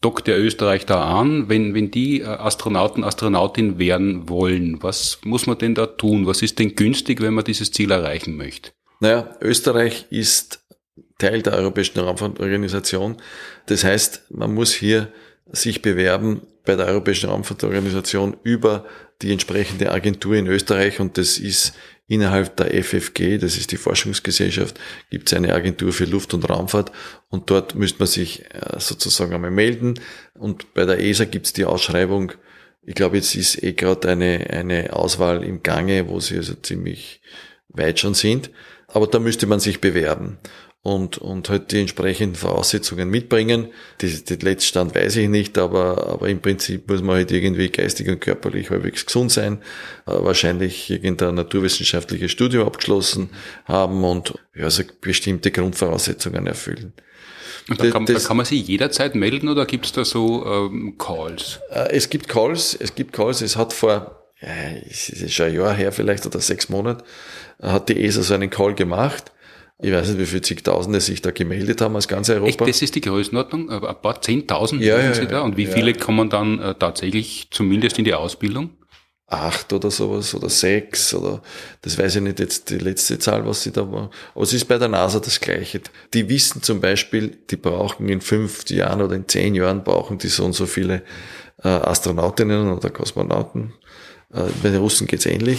dockt Österreich da an, wenn, wenn die äh, Astronauten, Astronautin werden wollen, was muss man denn da tun? Was ist denn günstig, wenn man dieses Ziel erreichen möchte? Naja, Österreich ist Teil der Europäischen Raumfahrtorganisation. Das heißt, man muss hier sich bewerben bei der Europäischen Raumfahrtorganisation über die entsprechende Agentur in Österreich und das ist innerhalb der FFG, das ist die Forschungsgesellschaft, gibt es eine Agentur für Luft- und Raumfahrt und dort müsste man sich äh, sozusagen einmal melden und bei der ESA gibt es die Ausschreibung, ich glaube jetzt ist eh gerade eine, eine Auswahl im Gange, wo sie also ziemlich weit schon sind Aber da müsste man sich bewerben und, und halt die entsprechenden Voraussetzungen mitbringen. Die, den Letztstand weiß ich nicht, aber, aber im Prinzip muss man halt irgendwie geistig und körperlich halbwegs gesund sein, äh, wahrscheinlich irgendein naturwissenschaftliches Studium abgeschlossen haben und ja, so bestimmte Grundvoraussetzungen erfüllen. Und da kann, das, da kann man sich jederzeit melden oder gibt es da so ähm, Calls? Äh, es gibt Calls, es gibt Calls. Es hat vor, ja, es ist schon ein Jahr her vielleicht oder sechs Monate, hat die ESA so einen Call gemacht ich weiß nicht, wie viele zigtausende sich da gemeldet haben aus ganz Europa. Echt, das ist die Größenordnung? Ein paar Zehntausend ja, ja, Sie da? Und wie viele kommen dann äh, tatsächlich zumindest in die Ausbildung? Acht oder sowas oder sechs oder das weiß ich nicht jetzt die letzte Zahl, was sie da war. Aber es ist bei der NASA das Gleiche. Die wissen zum Beispiel, die brauchen in fünf Jahren oder in zehn Jahren brauchen die so und so viele äh, Astronautinnen oder Kosmonauten. Äh, bei den Russen geht's ähnlich.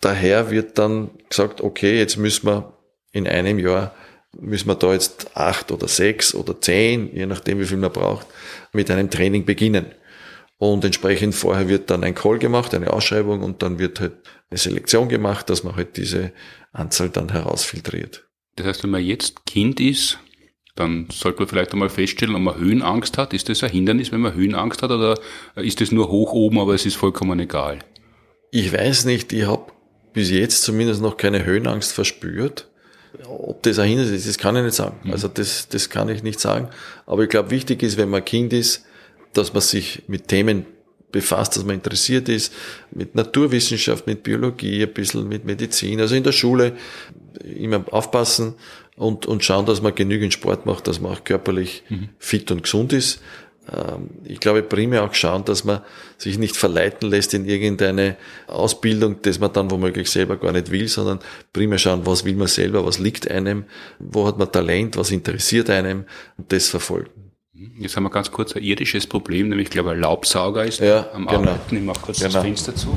Daher wird dann gesagt, okay, jetzt müssen wir in einem Jahr müssen wir da jetzt acht oder sechs oder zehn, je nachdem wie viel man braucht, mit einem Training beginnen. Und entsprechend vorher wird dann ein Call gemacht, eine Ausschreibung und dann wird halt eine Selektion gemacht, dass man halt diese Anzahl dann herausfiltriert. Das heißt, wenn man jetzt Kind ist, dann sollte man vielleicht einmal feststellen, ob man Höhenangst hat. Ist das ein Hindernis, wenn man Höhenangst hat oder ist das nur hoch oben, aber es ist vollkommen egal? Ich weiß nicht, ich habe bis jetzt zumindest noch keine Höhenangst verspürt. Ob das ein Hindernis ist, das kann ich nicht sagen. Mhm. Also das, das kann ich nicht sagen. Aber ich glaube, wichtig ist, wenn man Kind ist, dass man sich mit Themen befasst, dass man interessiert ist, mit Naturwissenschaft, mit Biologie, ein bisschen mit Medizin. Also in der Schule immer aufpassen und, und schauen, dass man genügend Sport macht, dass man auch körperlich mhm. fit und gesund ist. Ähm, ich glaube, primär auch schauen, dass man sich nicht verleiten lässt in irgendeine Ausbildung, das man dann womöglich selber gar nicht will, sondern primär schauen, was will man selber, was liegt einem, wo hat man Talent, was interessiert einem und das verfolgen. Jetzt haben wir ganz kurz ein irdisches Problem, nämlich ich glaube ein Laubsauger ist ja, am genau. Arbeiten. Ich mache kurz genau. das Fenster zu.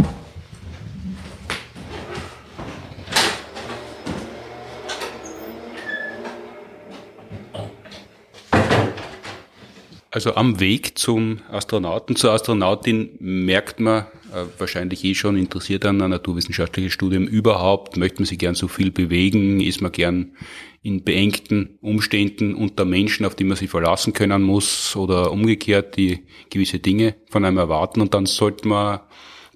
Also am Weg zum Astronauten, zur Astronautin merkt man äh, wahrscheinlich eh schon, interessiert an ein naturwissenschaftliches Studium überhaupt, möchte man sich gern so viel bewegen, ist man gern in beengten Umständen unter Menschen, auf die man sich verlassen können muss oder umgekehrt, die gewisse Dinge von einem erwarten und dann sollte man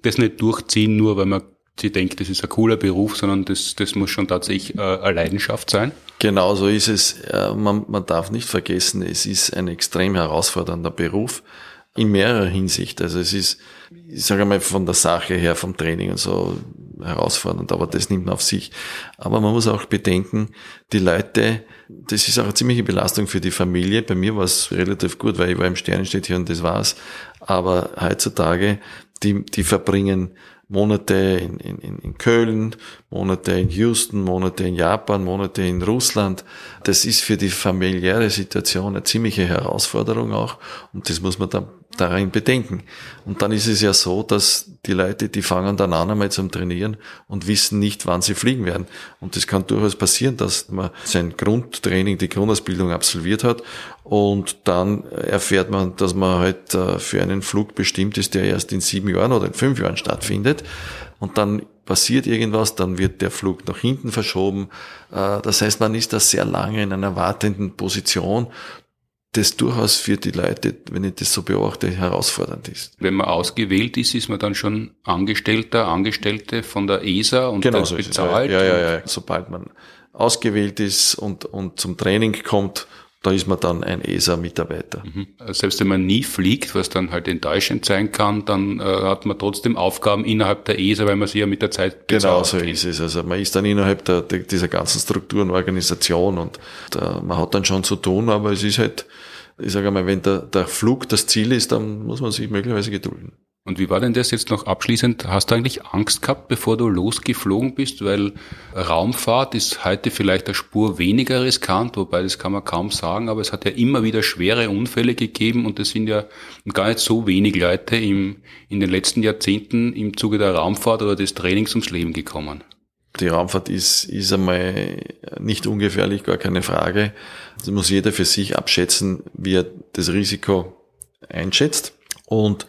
das nicht durchziehen, nur weil man sie denkt, das ist ein cooler Beruf, sondern das, das muss schon tatsächlich äh, eine Leidenschaft sein. Genau so ist es. Man, man darf nicht vergessen, es ist ein extrem herausfordernder Beruf in mehrerer Hinsicht. Also es ist, ich sage mal, von der Sache her, vom Training und so herausfordernd, aber das nimmt man auf sich. Aber man muss auch bedenken, die Leute, das ist auch eine ziemliche Belastung für die Familie. Bei mir war es relativ gut, weil ich war im Sternenstedt hier und das war's. Aber heutzutage, die, die verbringen Monate in, in, in Köln, Monate in Houston, Monate in Japan, Monate in Russland. Das ist für die familiäre Situation eine ziemliche Herausforderung auch und das muss man dann darin bedenken. Und dann ist es ja so, dass die Leute, die fangen dann an einmal zum Trainieren und wissen nicht, wann sie fliegen werden. Und das kann durchaus passieren, dass man sein Grundtraining, die Grundausbildung absolviert hat und dann erfährt man, dass man halt äh, für einen Flug bestimmt ist, der erst in sieben Jahren oder in fünf Jahren stattfindet. Und dann passiert irgendwas, dann wird der Flug nach hinten verschoben. Äh, das heißt, man ist da sehr lange in einer wartenden Position das durchaus für die Leute, wenn ich das so beobachte, herausfordernd ist. Wenn man ausgewählt ist, ist man dann schon Angestellter, Angestellte von der ESA und genau so bezahlt. Ja, ja, ja, ja. Sobald man ausgewählt ist und, und zum Training kommt, da ist man dann ein ESA-Mitarbeiter. Mhm. Selbst wenn man nie fliegt, was dann halt enttäuschend sein kann, dann äh, hat man trotzdem Aufgaben innerhalb der ESA, weil man sie ja mit der Zeit bezahlt. Genau so ist es. Also man ist dann innerhalb der, der, dieser ganzen Struktur und Organisation und da, man hat dann schon zu tun, aber es ist halt, ich sage mal, wenn der, der Flug das Ziel ist, dann muss man sich möglicherweise gedulden. Und wie war denn das jetzt noch abschließend? Hast du eigentlich Angst gehabt, bevor du losgeflogen bist? Weil Raumfahrt ist heute vielleicht eine Spur weniger riskant, wobei das kann man kaum sagen, aber es hat ja immer wieder schwere Unfälle gegeben und es sind ja gar nicht so wenig Leute im, in den letzten Jahrzehnten im Zuge der Raumfahrt oder des Trainings ums Leben gekommen. Die Raumfahrt ist, ist einmal nicht ungefährlich, gar keine Frage. Das muss jeder für sich abschätzen, wie er das Risiko einschätzt. Und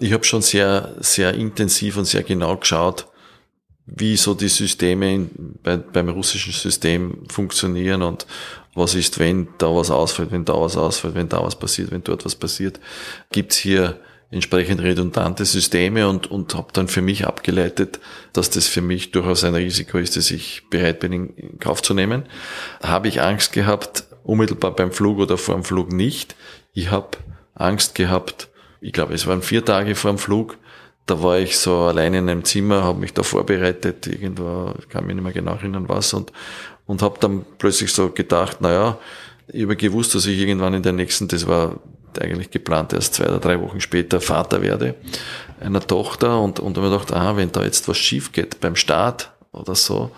ich habe schon sehr, sehr intensiv und sehr genau geschaut, wie so die Systeme bei, beim russischen System funktionieren und was ist, wenn da was ausfällt, wenn da was ausfällt, wenn da was passiert, wenn dort was passiert, gibt's hier entsprechend redundante Systeme und, und habe dann für mich abgeleitet, dass das für mich durchaus ein Risiko ist, das ich bereit bin in Kauf zu nehmen. Habe ich Angst gehabt, unmittelbar beim Flug oder vor dem Flug nicht. Ich habe Angst gehabt, ich glaube, es waren vier Tage vor dem Flug, da war ich so allein in einem Zimmer, habe mich da vorbereitet, irgendwo, kann mich nicht mehr genau erinnern was und, und habe dann plötzlich so gedacht, naja, ich habe gewusst, dass ich irgendwann in der nächsten, das war eigentlich geplant, erst zwei oder drei Wochen später Vater werde einer Tochter und, und habe mir gedacht, aha, wenn da jetzt was schief geht beim Start oder so,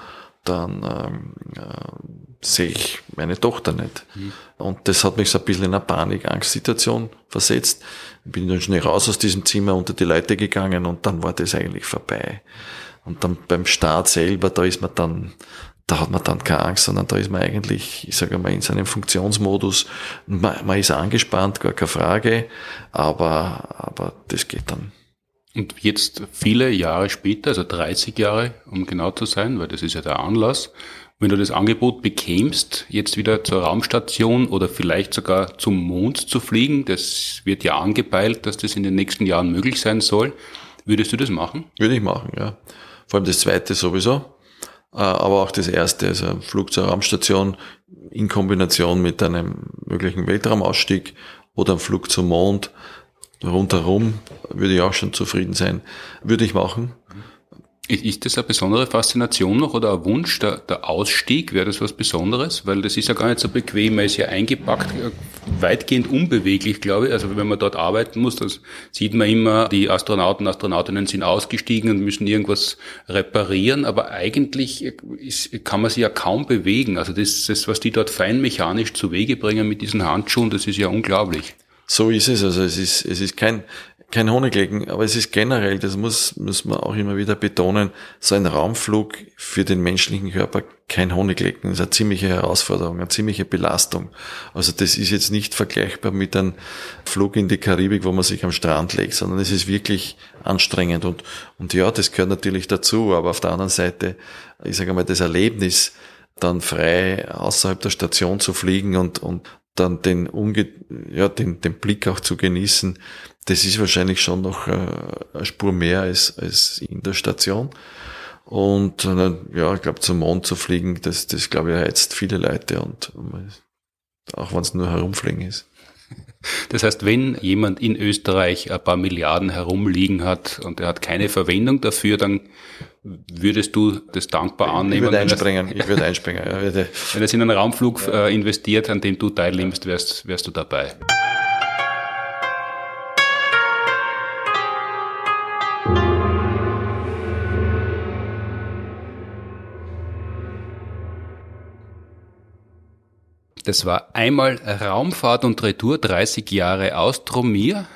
dann ähm, äh, sehe ich meine Tochter nicht. Mhm. Und das hat mich so ein bisschen in eine Panik-Angst-Situation versetzt. Bin dann schnell raus aus diesem Zimmer unter die Leute gegangen und dann war das eigentlich vorbei. Und dann beim Start selber, da ist man dann da hat man dann keine Angst, sondern da ist man eigentlich, ich sage mal, in seinem Funktionsmodus. Man, man ist angespannt, gar keine Frage, aber, aber das geht dann. Und jetzt viele Jahre später, also 30 Jahre, um genau zu sein, weil das ist ja der Anlass, wenn du das Angebot bekämst, jetzt wieder zur Raumstation oder vielleicht sogar zum Mond zu fliegen, das wird ja angepeilt, dass das in den nächsten Jahren möglich sein soll, würdest du das machen? Würde ich machen, ja. Vor allem das zweite sowieso. Äh, aber auch das erste, also Flug zur Raumstation in Kombination mit einem möglichen Weltraumausstieg oder ein Flug zum Mond rundherum, würde ich auch schon zufrieden sein. Würde ich machen. Ist das eine besondere Faszination noch oder ein Wunsch, der, der Ausstieg, wäre das was Besonderes? Weil das ist ja gar nicht so bequem, man ist ja eingepackt, äh, weitgehend unbeweglich, glaube ich. Also wenn man dort arbeiten muss, das sieht man immer, die Astronauten, Astronautinnen sind ausgestiegen und müssen irgendwas reparieren, aber eigentlich ist, kann man sich ja kaum bewegen. Also das, das, was die dort feinmechanisch zu Wege bringen mit diesen Handschuhen, das ist ja unglaublich. So ist es. Also es ist, es ist kein, kein Honiglecken, aber es ist generell, das muss, muss man auch immer wieder betonen, so ein Raumflug für den menschlichen Körper kein Honiglecken. Das ist eine ziemliche Herausforderung, eine ziemliche Belastung. Also das ist jetzt nicht vergleichbar mit einem Flug in die Karibik, wo man sich am Strand legt, sondern es ist wirklich anstrengend und, und ja, das gehört natürlich dazu, aber auf der anderen Seite, ich sage mal, das Erlebnis, dann frei außerhalb der Station zu fliegen und, und dann den, Unge ja, den, den Blick auch zu genießen, das ist wahrscheinlich schon noch äh, eine Spur mehr als, als in der Station. Und äh, ja, ich glaube, zum Mond zu fliegen, das, das glaube ich reizt viele Leute und auch wenn es nur herumfliegen ist. Das heißt, wenn jemand in Österreich ein paar Milliarden herumliegen hat und er hat keine Verwendung dafür, dann würdest du das dankbar annehmen? Ich würde einspringen. Ich würde einspringen. Würde. Wenn er in einen Raumflug äh, investiert, an dem du teilnimmst, wärst, wärst du dabei. Das war einmal Raumfahrt und Retour, 30 Jahre Austromir.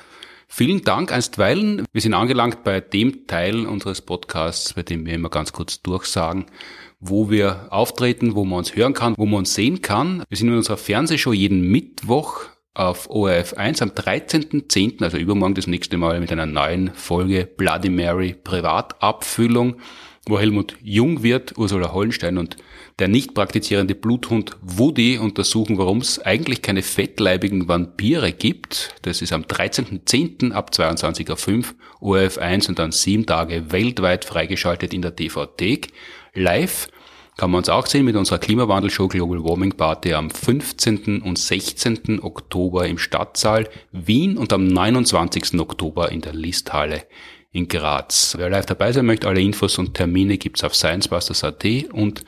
Vielen Dank einstweilen. Wir sind angelangt bei dem Teil unseres Podcasts, bei dem wir immer ganz kurz durchsagen, wo wir auftreten, wo man uns hören kann, wo man uns sehen kann. Wir sind in unserer Fernsehshow jeden Mittwoch auf ORF 1 am 13.10., also übermorgen das nächste Mal mit einer neuen Folge Bloody Mary Privatabfüllung wo Helmut Jung wird, Ursula Hollenstein und der nicht praktizierende Bluthund Woody untersuchen, warum es eigentlich keine fettleibigen Vampire gibt. Das ist am 13.10. ab 22.05 ORF 1 und dann sieben Tage weltweit freigeschaltet in der TV-Thek. Live kann man uns auch sehen mit unserer Klimawandelshow Global Warming Party am 15. und 16. Oktober im Stadtsaal Wien und am 29. Oktober in der Listhalle in Graz. Wer live dabei sein möchte, alle Infos und Termine gibt's auf sciencebusters.at und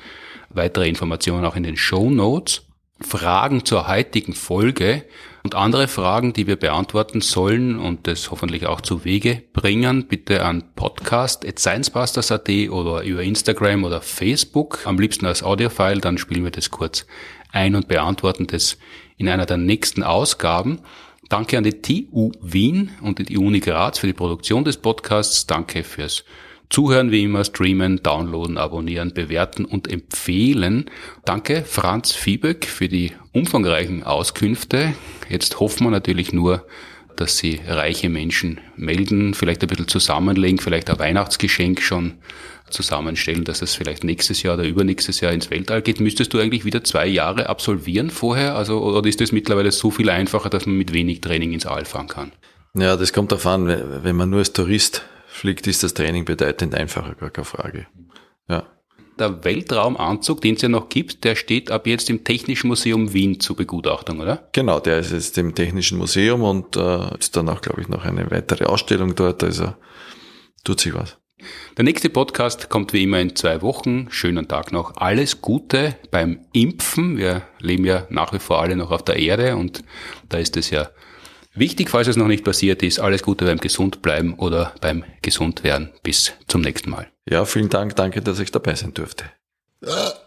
weitere Informationen auch in den Show Notes. Fragen zur heutigen Folge und andere Fragen, die wir beantworten sollen und das hoffentlich auch zu Wege bringen, bitte an podcast.sciencebusters.at oder über Instagram oder Facebook. Am liebsten als Audiofile, dann spielen wir das kurz ein und beantworten das in einer der nächsten Ausgaben. Danke an die TU Wien und die Uni Graz für die Produktion des Podcasts. Danke fürs Zuhören wie immer, streamen, downloaden, abonnieren, bewerten und empfehlen. Danke Franz Fieböck für die umfangreichen Auskünfte. Jetzt hoffen wir natürlich nur, dass Sie reiche Menschen melden, vielleicht ein bisschen zusammenlegen, vielleicht ein Weihnachtsgeschenk schon zusammenstellen, dass es vielleicht nächstes Jahr oder übernächstes Jahr ins Weltall geht. Müsstest du eigentlich wieder zwei Jahre absolvieren vorher? Also, oder ist es mittlerweile so viel einfacher, dass man mit wenig Training ins All fahren kann? Ja, das kommt darauf an. Wenn man nur als Tourist fliegt, ist das Training bedeutend einfacher, gar keine Frage. Ja. Der Weltraumanzug, den es ja noch gibt, der steht ab jetzt im Technischen Museum Wien zur Begutachtung, oder? Genau, der ist jetzt im Technischen Museum und äh, ist dann auch, glaube ich, noch eine weitere Ausstellung dort. Also tut sich was. Der nächste Podcast kommt wie immer in zwei Wochen. Schönen Tag noch. Alles Gute beim Impfen. Wir leben ja nach wie vor alle noch auf der Erde und da ist es ja wichtig, falls es noch nicht passiert ist. Alles Gute beim Gesund bleiben oder beim Gesund werden. Bis zum nächsten Mal. Ja, vielen Dank. Danke, dass ich dabei sein durfte. *laughs*